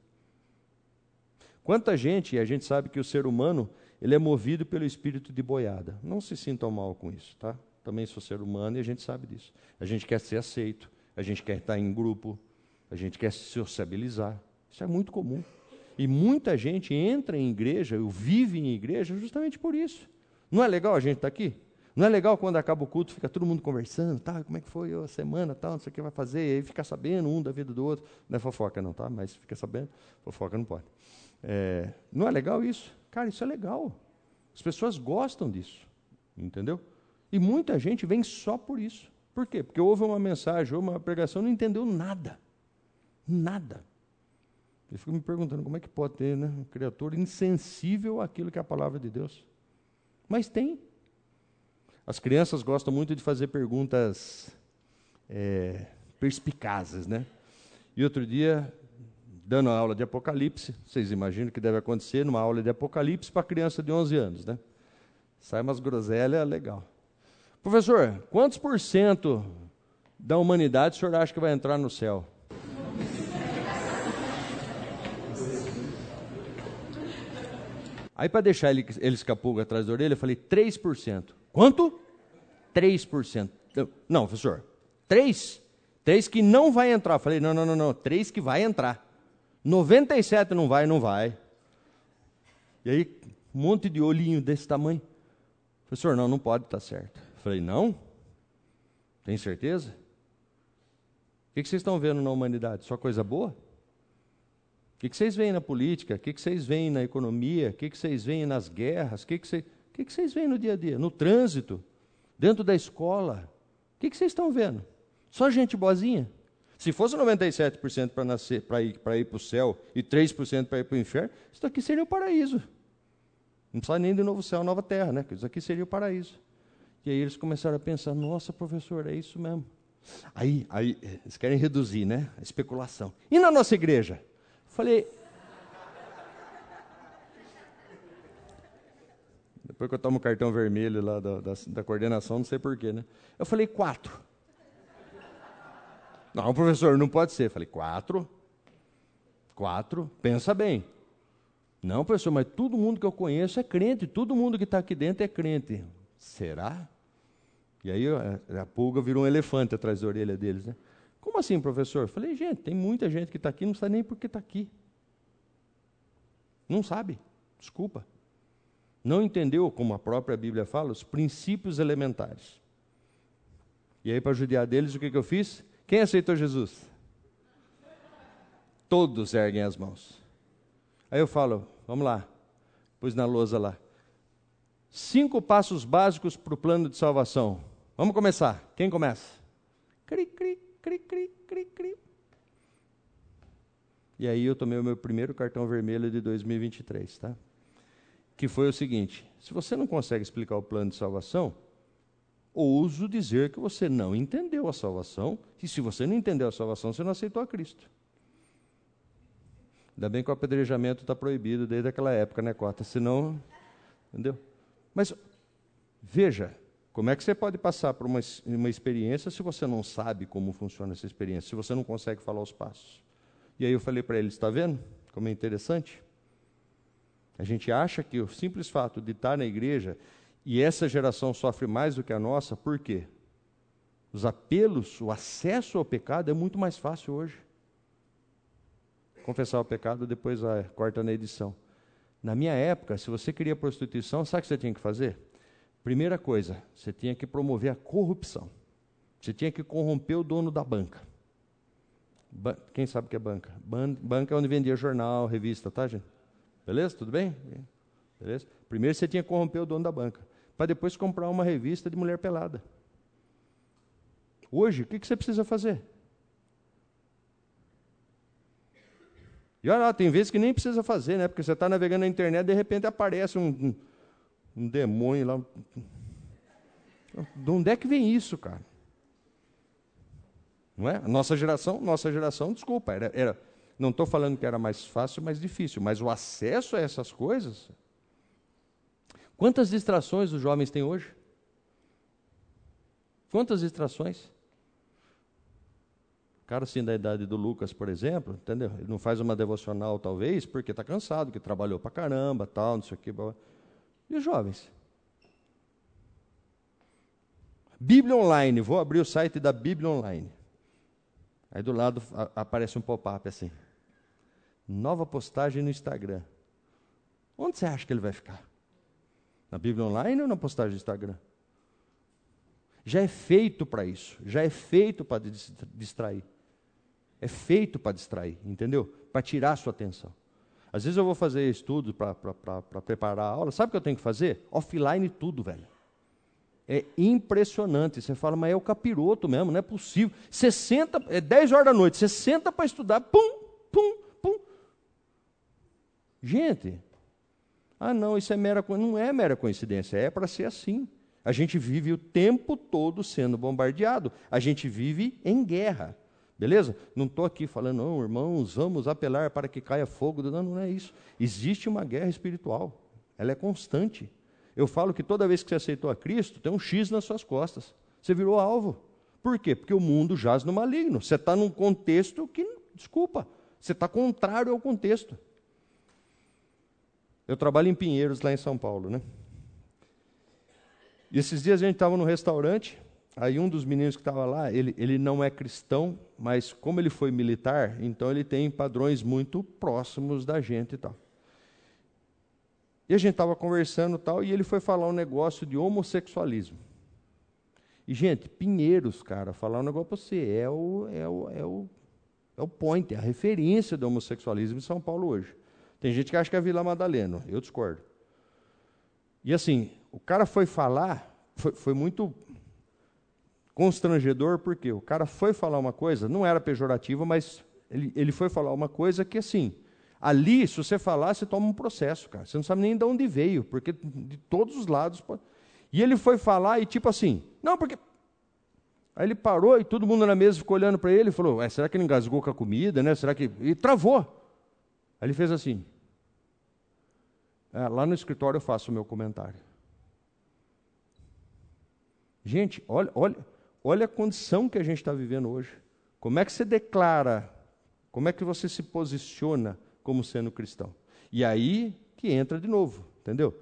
Quanta gente, e a gente sabe que o ser humano, ele é movido pelo espírito de boiada. Não se sintam mal com isso, tá? Também sou ser humano e a gente sabe disso. A gente quer ser aceito, a gente quer estar em grupo, a gente quer se sociabilizar. Isso é muito comum. E muita gente entra em igreja, ou vive em igreja justamente por isso. Não é legal a gente estar aqui? Não é legal quando acaba o culto, fica todo mundo conversando, tá? Como é que foi a semana, tal, não sei o que vai fazer, e aí fica sabendo um da vida do outro. Não é fofoca não, tá? Mas fica sabendo, fofoca não pode. É, não é legal isso? Cara, isso é legal. As pessoas gostam disso, entendeu? E muita gente vem só por isso. Por quê? Porque ouve uma mensagem, ouve uma pregação, não entendeu nada. Nada. Eu fico me perguntando como é que pode ter né, um criatura insensível àquilo que é a palavra de Deus. Mas tem. As crianças gostam muito de fazer perguntas é, perspicazes, né? E outro dia, dando aula de Apocalipse, vocês imaginam que deve acontecer numa aula de Apocalipse para criança de 11 anos, né? Sai umas groselhas legal. Professor, quantos por cento da humanidade o senhor acha que vai entrar no céu? Aí, para deixar ele, eles com atrás da orelha, eu falei 3%. Quanto? 3%. Não, professor, 3? 3 que não vai entrar. Eu falei, não, não, não, não, 3 que vai entrar. 97 não vai, não vai. E aí, um monte de olhinho desse tamanho. Professor, não, não pode estar certo. Eu falei, não? Tem certeza? O que vocês estão vendo na humanidade? Só coisa boa? O que, vocês veem na política? O que, vocês veem na economia? O que, vocês veem nas guerras? O que, vocês, o que, vocês veem no dia a dia? No trânsito? Dentro da escola? O que, vocês estão vendo? Só gente boazinha? Se fosse 97% para nascer, para ir para ir o céu e 3% para ir para o inferno, isso aqui seria o paraíso. Não precisa nem de novo céu, nova terra, né? Isso aqui seria o paraíso. E aí eles começaram a pensar: nossa, professor, é isso mesmo. Aí, aí eles querem reduzir, né? A especulação. E na nossa igreja? Falei. Depois que eu tomo o cartão vermelho lá da, da, da coordenação, não sei porquê, né? Eu falei quatro. Não, professor, não pode ser. Eu falei, quatro. Quatro. Pensa bem. Não, professor, mas todo mundo que eu conheço é crente, todo mundo que está aqui dentro é crente. Será? E aí a, pulga virou um elefante atrás da orelha deles, né? Como assim, professor? Falei, gente, tem muita gente que está aqui, não sabe nem por que está aqui. Não sabe, desculpa. Não entendeu, como a própria Bíblia fala, os princípios elementares. E aí, para judiar deles, o que, que eu fiz? Quem aceitou Jesus? Todos erguem as mãos. Aí eu falo, vamos lá, pus na lousa lá. Cinco passos básicos para o plano de salvação. Vamos começar. Quem começa? Cri, cri, cri, cri, cri, cri. E aí eu tomei o meu primeiro cartão vermelho de 2023, tá? Que foi o seguinte: se você não consegue explicar o plano de salvação, ouso dizer que você não entendeu a salvação, e se você não entendeu a salvação, você não aceitou a Cristo. Ainda bem que o apedrejamento está proibido desde aquela época, né, Cota? Senão. Entendeu? Mas, veja, como é que você pode passar por uma, uma experiência se você não sabe como funciona essa experiência, se você não consegue falar os passos? E aí eu falei para ele: está vendo como é interessante? A gente acha que o simples fato de estar na igreja, e essa geração sofre mais do que a nossa, por quê? Os apelos, o acesso ao pecado é muito mais fácil hoje. Confessar o pecado, depois vai, corta na edição. Na minha época, se você queria prostituição, sabe o que você tinha que fazer? Primeira coisa, você tinha que promover a corrupção. Você tinha que corromper o dono da banca. Ba Quem sabe o que é banca? Ban banca é onde vendia jornal, revista, tá, gente? Beleza? Tudo bem? Beleza? Primeiro você tinha que corromper o dono da banca, para depois comprar uma revista de mulher pelada. Hoje, o que, você precisa fazer? E olha lá, tem vezes que nem precisa fazer, né? Porque você está navegando na internet, de repente aparece um, um um demônio lá. De onde é que vem isso, cara? Não é? Nossa geração, nossa geração, desculpa, era, era não estou falando que era mais fácil, mais difícil, mas o acesso a essas coisas. Quantas distrações os jovens têm hoje? Quantas distrações? O cara assim da idade do Lucas, por exemplo, entendeu? Ele não faz uma devocional, talvez, porque está cansado, que trabalhou para caramba, tal, não sei o que. E os jovens? Bíblia Online, vou abrir o site da Bíblia Online. Aí do lado aparece um pop-up assim. Nova postagem no Instagram. Onde você acha que ele vai ficar? Na Bíblia Online ou na postagem do Instagram? Já é feito para isso, já é feito para distrair. É feito para distrair, entendeu? Para tirar a sua atenção. Às vezes eu vou fazer estudo para preparar a aula. Sabe o que eu tenho que fazer? Offline tudo, velho. É impressionante. Você fala, mas é o capiroto mesmo, não é possível. 60, é 10 horas da noite, você senta para estudar, pum, pum, pum. Gente, ah não, isso é mera não é mera coincidência, é para ser assim. A gente vive o tempo todo sendo bombardeado. A gente vive em guerra. Beleza? Não estou aqui falando, não, irmãos, vamos apelar para que caia fogo. Não, não é isso. Existe uma guerra espiritual. Ela é constante. Eu falo que toda vez que você aceitou a Cristo, tem um X nas suas costas. Você virou alvo. Por quê? Porque o mundo jaz no maligno. Você está num contexto que, desculpa, você está contrário ao contexto. Eu trabalho em Pinheiros, lá em São Paulo, né? E esses dias a gente estava no restaurante, aí um dos meninos que estava lá, ele, ele não é cristão, mas como ele foi militar, então ele tem padrões muito próximos da gente e tal. E a gente estava conversando tal, e ele foi falar um negócio de homossexualismo. E, gente, Pinheiros, cara, falar um negócio para você, é o, é, o, é, o, é o point, é a referência do homossexualismo em São Paulo hoje. Tem gente que acha que é Vila Madalena, eu discordo. E assim, o cara foi falar, foi, foi muito constrangedor, porque o cara foi falar uma coisa, não era pejorativa, mas ele, ele foi falar uma coisa que assim, Ali, se você falar, você toma um processo, cara. Você não sabe nem de onde veio, porque de todos os lados. E ele foi falar e tipo assim, não, porque. Aí ele parou e todo mundo na mesa ficou olhando para ele e falou: será que ele engasgou com a comida, né? Será que. E travou. Aí ele fez assim. É, lá no escritório eu faço o meu comentário. Gente, olha, olha, olha a condição que a gente está vivendo hoje. Como é que você declara? Como é que você se posiciona como sendo cristão. E aí que entra de novo, entendeu?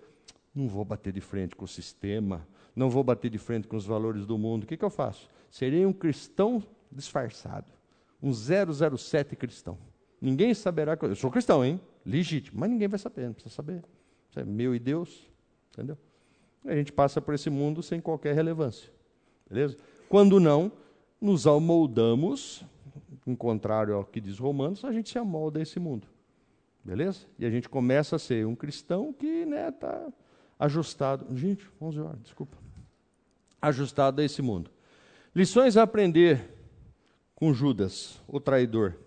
Não vou bater de frente com o sistema, não vou bater de frente com os valores do mundo. O que, que eu faço? Serei um cristão disfarçado, um 007 cristão. Ninguém saberá eu sou cristão, hein? Legítimo, mas ninguém vai saber, não precisa saber. Isso é meu e Deus, entendeu? A gente passa por esse mundo sem qualquer relevância, beleza? Quando não, nos amoldamos, em contrário ao que diz Romanos, a gente se amolda a esse mundo. Beleza? E a gente começa a ser um cristão que está né, tá ajustado. Gente, 11 horas, desculpa. Ajustado a esse mundo. Lições a aprender com Judas, o traidor.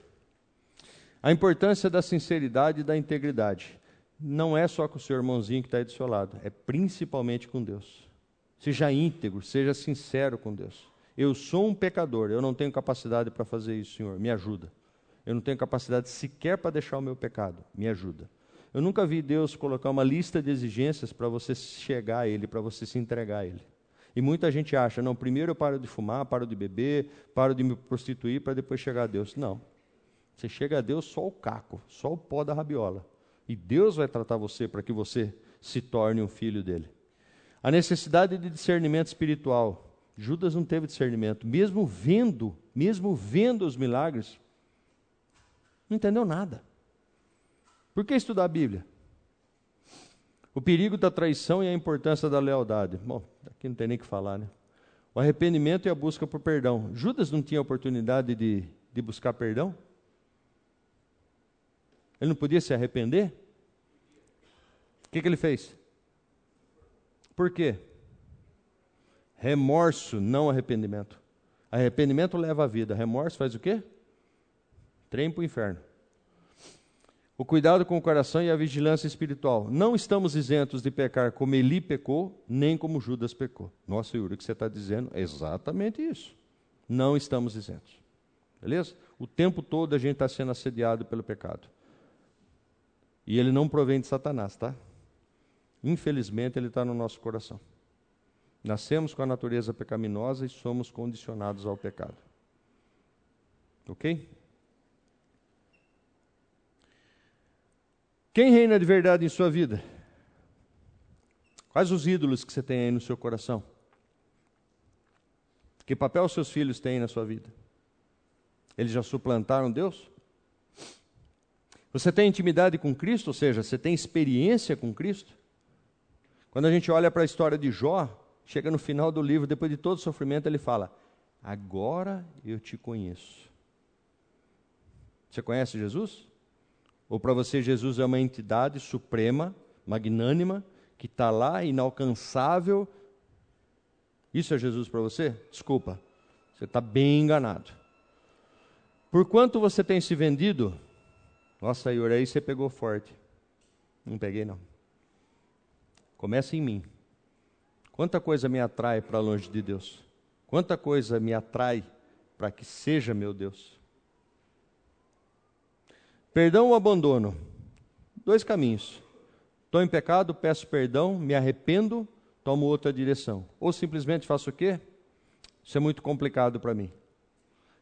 A importância da sinceridade e da integridade. Não é só com o seu irmãozinho que está aí do seu lado, é principalmente com Deus. Seja íntegro, seja sincero com Deus. Eu sou um pecador, eu não tenho capacidade para fazer isso, Senhor, me ajuda. Eu não tenho capacidade sequer para deixar o meu pecado. Me ajuda. Eu nunca vi Deus colocar uma lista de exigências para você chegar a Ele, para você se entregar a Ele. E muita gente acha, não, primeiro eu paro de fumar, paro de beber, paro de me prostituir para depois chegar a Deus. Não. Você chega a Deus só o caco, só o pó da rabiola. E Deus vai tratar você para que você se torne um filho dele. A necessidade de discernimento espiritual. Judas não teve discernimento, mesmo vendo, mesmo vendo os milagres, não entendeu nada. Por que estudar a Bíblia? O perigo da traição e a importância da lealdade. Bom, aqui não tem nem o que falar, né? O arrependimento e a busca por perdão. Judas não tinha oportunidade de, de buscar perdão? Ele não podia se arrepender? O que, que ele fez? Por quê? Remorso, não arrependimento. Arrependimento leva a vida. Remorso faz o quê? Trem para o inferno. O cuidado com o coração e a vigilância espiritual. Não estamos isentos de pecar como Eli pecou, nem como Judas pecou. Nossa, Yuri, o que você está dizendo é exatamente isso. Não estamos isentos. Beleza? O tempo todo a gente está sendo assediado pelo pecado. E ele não provém de Satanás, tá? Infelizmente, ele está no nosso coração. Nascemos com a natureza pecaminosa e somos condicionados ao pecado. Ok? Quem reina de verdade em sua vida? Quais os ídolos que você tem aí no seu coração? Que papel seus filhos têm na sua vida? Eles já suplantaram Deus? Você tem intimidade com Cristo, ou seja, você tem experiência com Cristo? Quando a gente olha para a história de Jó, chega no final do livro, depois de todo o sofrimento, ele fala: Agora eu te conheço. Você conhece Jesus? Ou para você, Jesus é uma entidade suprema, magnânima, que está lá, inalcançável, Isso é Jesus para você? Desculpa, você está bem enganado. Por quanto você tem se vendido? Nossa, Yuri, aí você pegou forte. Não peguei, não. Começa em mim. Quanta coisa me atrai para longe de Deus? Quanta coisa me atrai para que seja meu Deus? Perdão ou abandono? Dois caminhos. Estou em pecado, peço perdão, me arrependo, tomo outra direção. Ou simplesmente faço o quê? Isso é muito complicado para mim.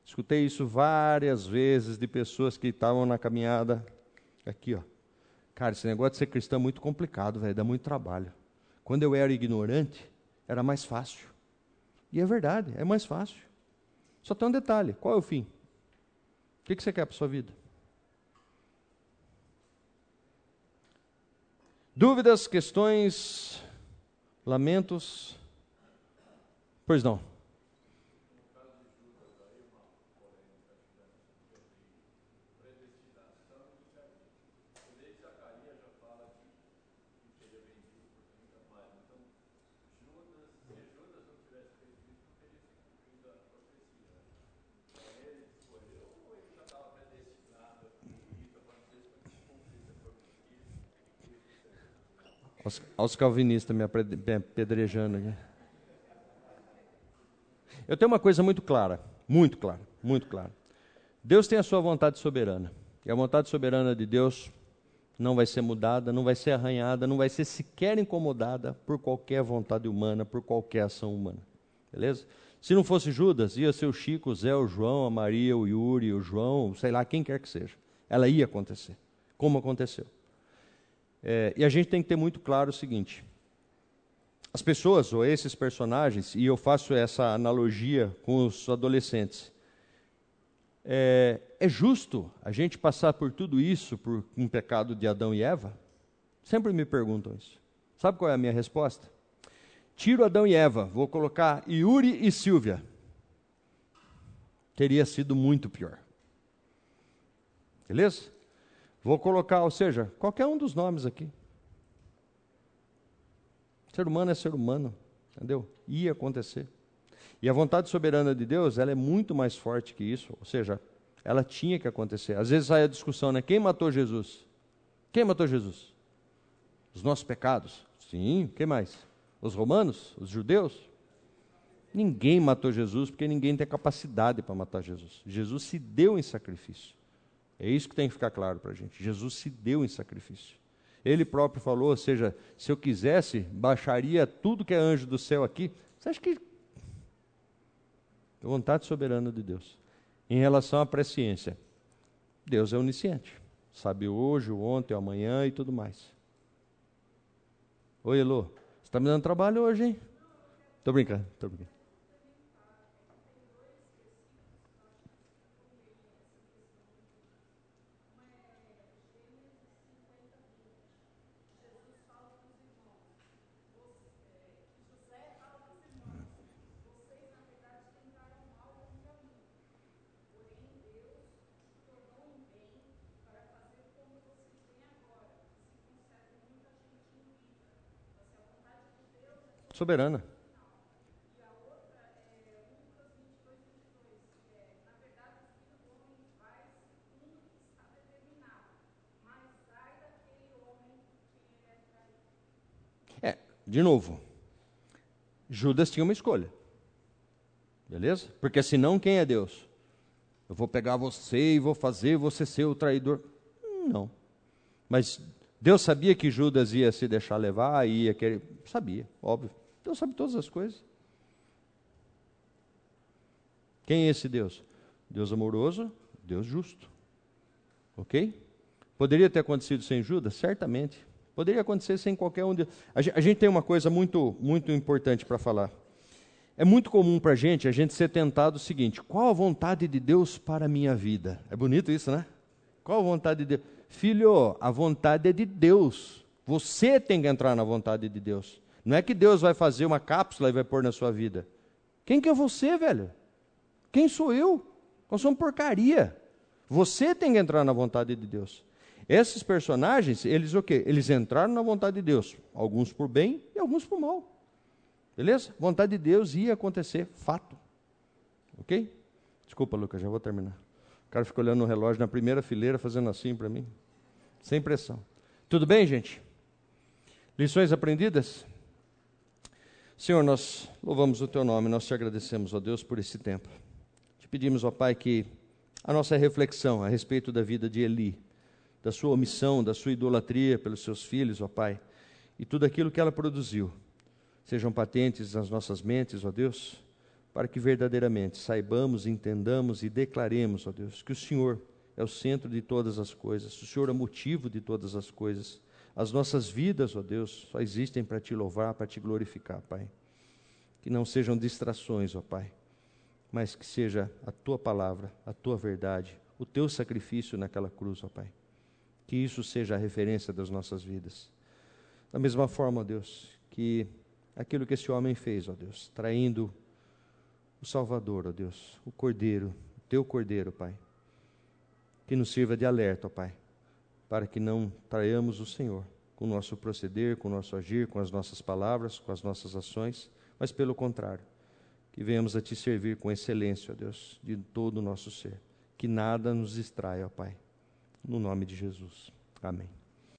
Escutei isso várias vezes de pessoas que estavam na caminhada. Aqui, ó. Cara, esse negócio de ser cristão é muito complicado, velho, dá muito trabalho. Quando eu era ignorante, era mais fácil. E é verdade, é mais fácil. Só tem um detalhe: qual é o fim? O que você quer para sua vida? Dúvidas, questões, lamentos? Pois não. Os, os calvinistas me apedrejando aqui. Eu tenho uma coisa muito clara, muito clara, muito clara. Deus tem a sua vontade soberana. E a vontade soberana de Deus não vai ser mudada, não vai ser arranhada, não vai ser sequer incomodada por qualquer vontade humana, por qualquer ação humana. Beleza? Se não fosse Judas, ia ser o Chico, o Zé, o João, a Maria, o Yuri, o João, sei lá, quem quer que seja. Ela ia acontecer. Como aconteceu. É, e a gente tem que ter muito claro o seguinte: as pessoas, ou esses personagens, e eu faço essa analogia com os adolescentes, é, é justo a gente passar por tudo isso, por um pecado de Adão e Eva? Sempre me perguntam isso. Sabe qual é a minha resposta? Tiro Adão e Eva, vou colocar Yuri e Silvia. Teria sido muito pior. Beleza? Vou colocar, ou seja, qualquer um dos nomes aqui. Ser humano é ser humano, entendeu? Ia acontecer. E a vontade soberana de Deus, ela é muito mais forte que isso, ou seja, ela tinha que acontecer. Às vezes sai a discussão, né? Quem matou Jesus? Quem matou Jesus? Os nossos pecados? Sim, quem mais? Os romanos? Os judeus? Ninguém matou Jesus porque ninguém tem capacidade para matar Jesus. Jesus se deu em sacrifício. É isso que tem que ficar claro para a gente. Jesus se deu em sacrifício. Ele próprio falou, ou seja, se eu quisesse, baixaria tudo que é anjo do céu aqui. Você acha que. É vontade soberana de Deus. Em relação à presciência, Deus é onisciente. Sabe hoje, ontem, amanhã e tudo mais. Oi, Elô. Você está me dando trabalho hoje, hein? Estou brincando, estou brincando. Soberana. É, de novo, Judas tinha uma escolha. Beleza? Porque senão quem é Deus? Eu vou pegar você e vou fazer você ser o traidor. Não. Mas Deus sabia que Judas ia se deixar levar, ia querer. Sabia, óbvio. Deus sabe todas as coisas. Quem é esse Deus? Deus amoroso, Deus justo. Ok? Poderia ter acontecido sem Judas? Certamente. Poderia acontecer sem qualquer um de. A gente tem uma coisa muito, muito importante para falar. É muito comum para a gente a gente ser tentado o seguinte: qual a vontade de Deus para a minha vida? É bonito isso, né? Qual a vontade de Deus? Filho, a vontade é de Deus. Você tem que entrar na vontade de Deus. Não é que Deus vai fazer uma cápsula e vai pôr na sua vida. Quem que é você, velho? Quem sou eu? Nós somos porcaria. Você tem que entrar na vontade de Deus. Esses personagens, eles o quê? Eles entraram na vontade de Deus, alguns por bem e alguns por mal. Beleza? Vontade de Deus ia acontecer, fato. Ok? Desculpa, Lucas, já vou terminar. O cara ficou olhando no relógio na primeira fileira, fazendo assim para mim. Sem pressão. Tudo bem, gente? Lições aprendidas? Senhor, nós louvamos o Teu nome, nós te agradecemos, ó Deus, por esse tempo. Te pedimos, ó Pai, que a nossa reflexão a respeito da vida de Eli, da sua omissão, da sua idolatria pelos seus filhos, ó Pai, e tudo aquilo que ela produziu, sejam patentes nas nossas mentes, ó Deus, para que verdadeiramente saibamos, entendamos e declaremos, ó Deus, que o Senhor é o centro de todas as coisas, o Senhor é o motivo de todas as coisas. As nossas vidas, ó Deus, só existem para te louvar, para te glorificar, Pai. Que não sejam distrações, ó Pai, mas que seja a tua palavra, a tua verdade, o teu sacrifício naquela cruz, ó Pai. Que isso seja a referência das nossas vidas. Da mesma forma, ó Deus, que aquilo que esse homem fez, ó Deus, traindo o Salvador, ó Deus, o Cordeiro, o teu Cordeiro, Pai, que nos sirva de alerta, ó Pai, para que não traiamos o Senhor com o nosso proceder, com o nosso agir, com as nossas palavras, com as nossas ações, mas pelo contrário, que venhamos a Te servir com excelência, ó Deus, de todo o nosso ser. Que nada nos distraia, ó Pai. No nome de Jesus. Amém.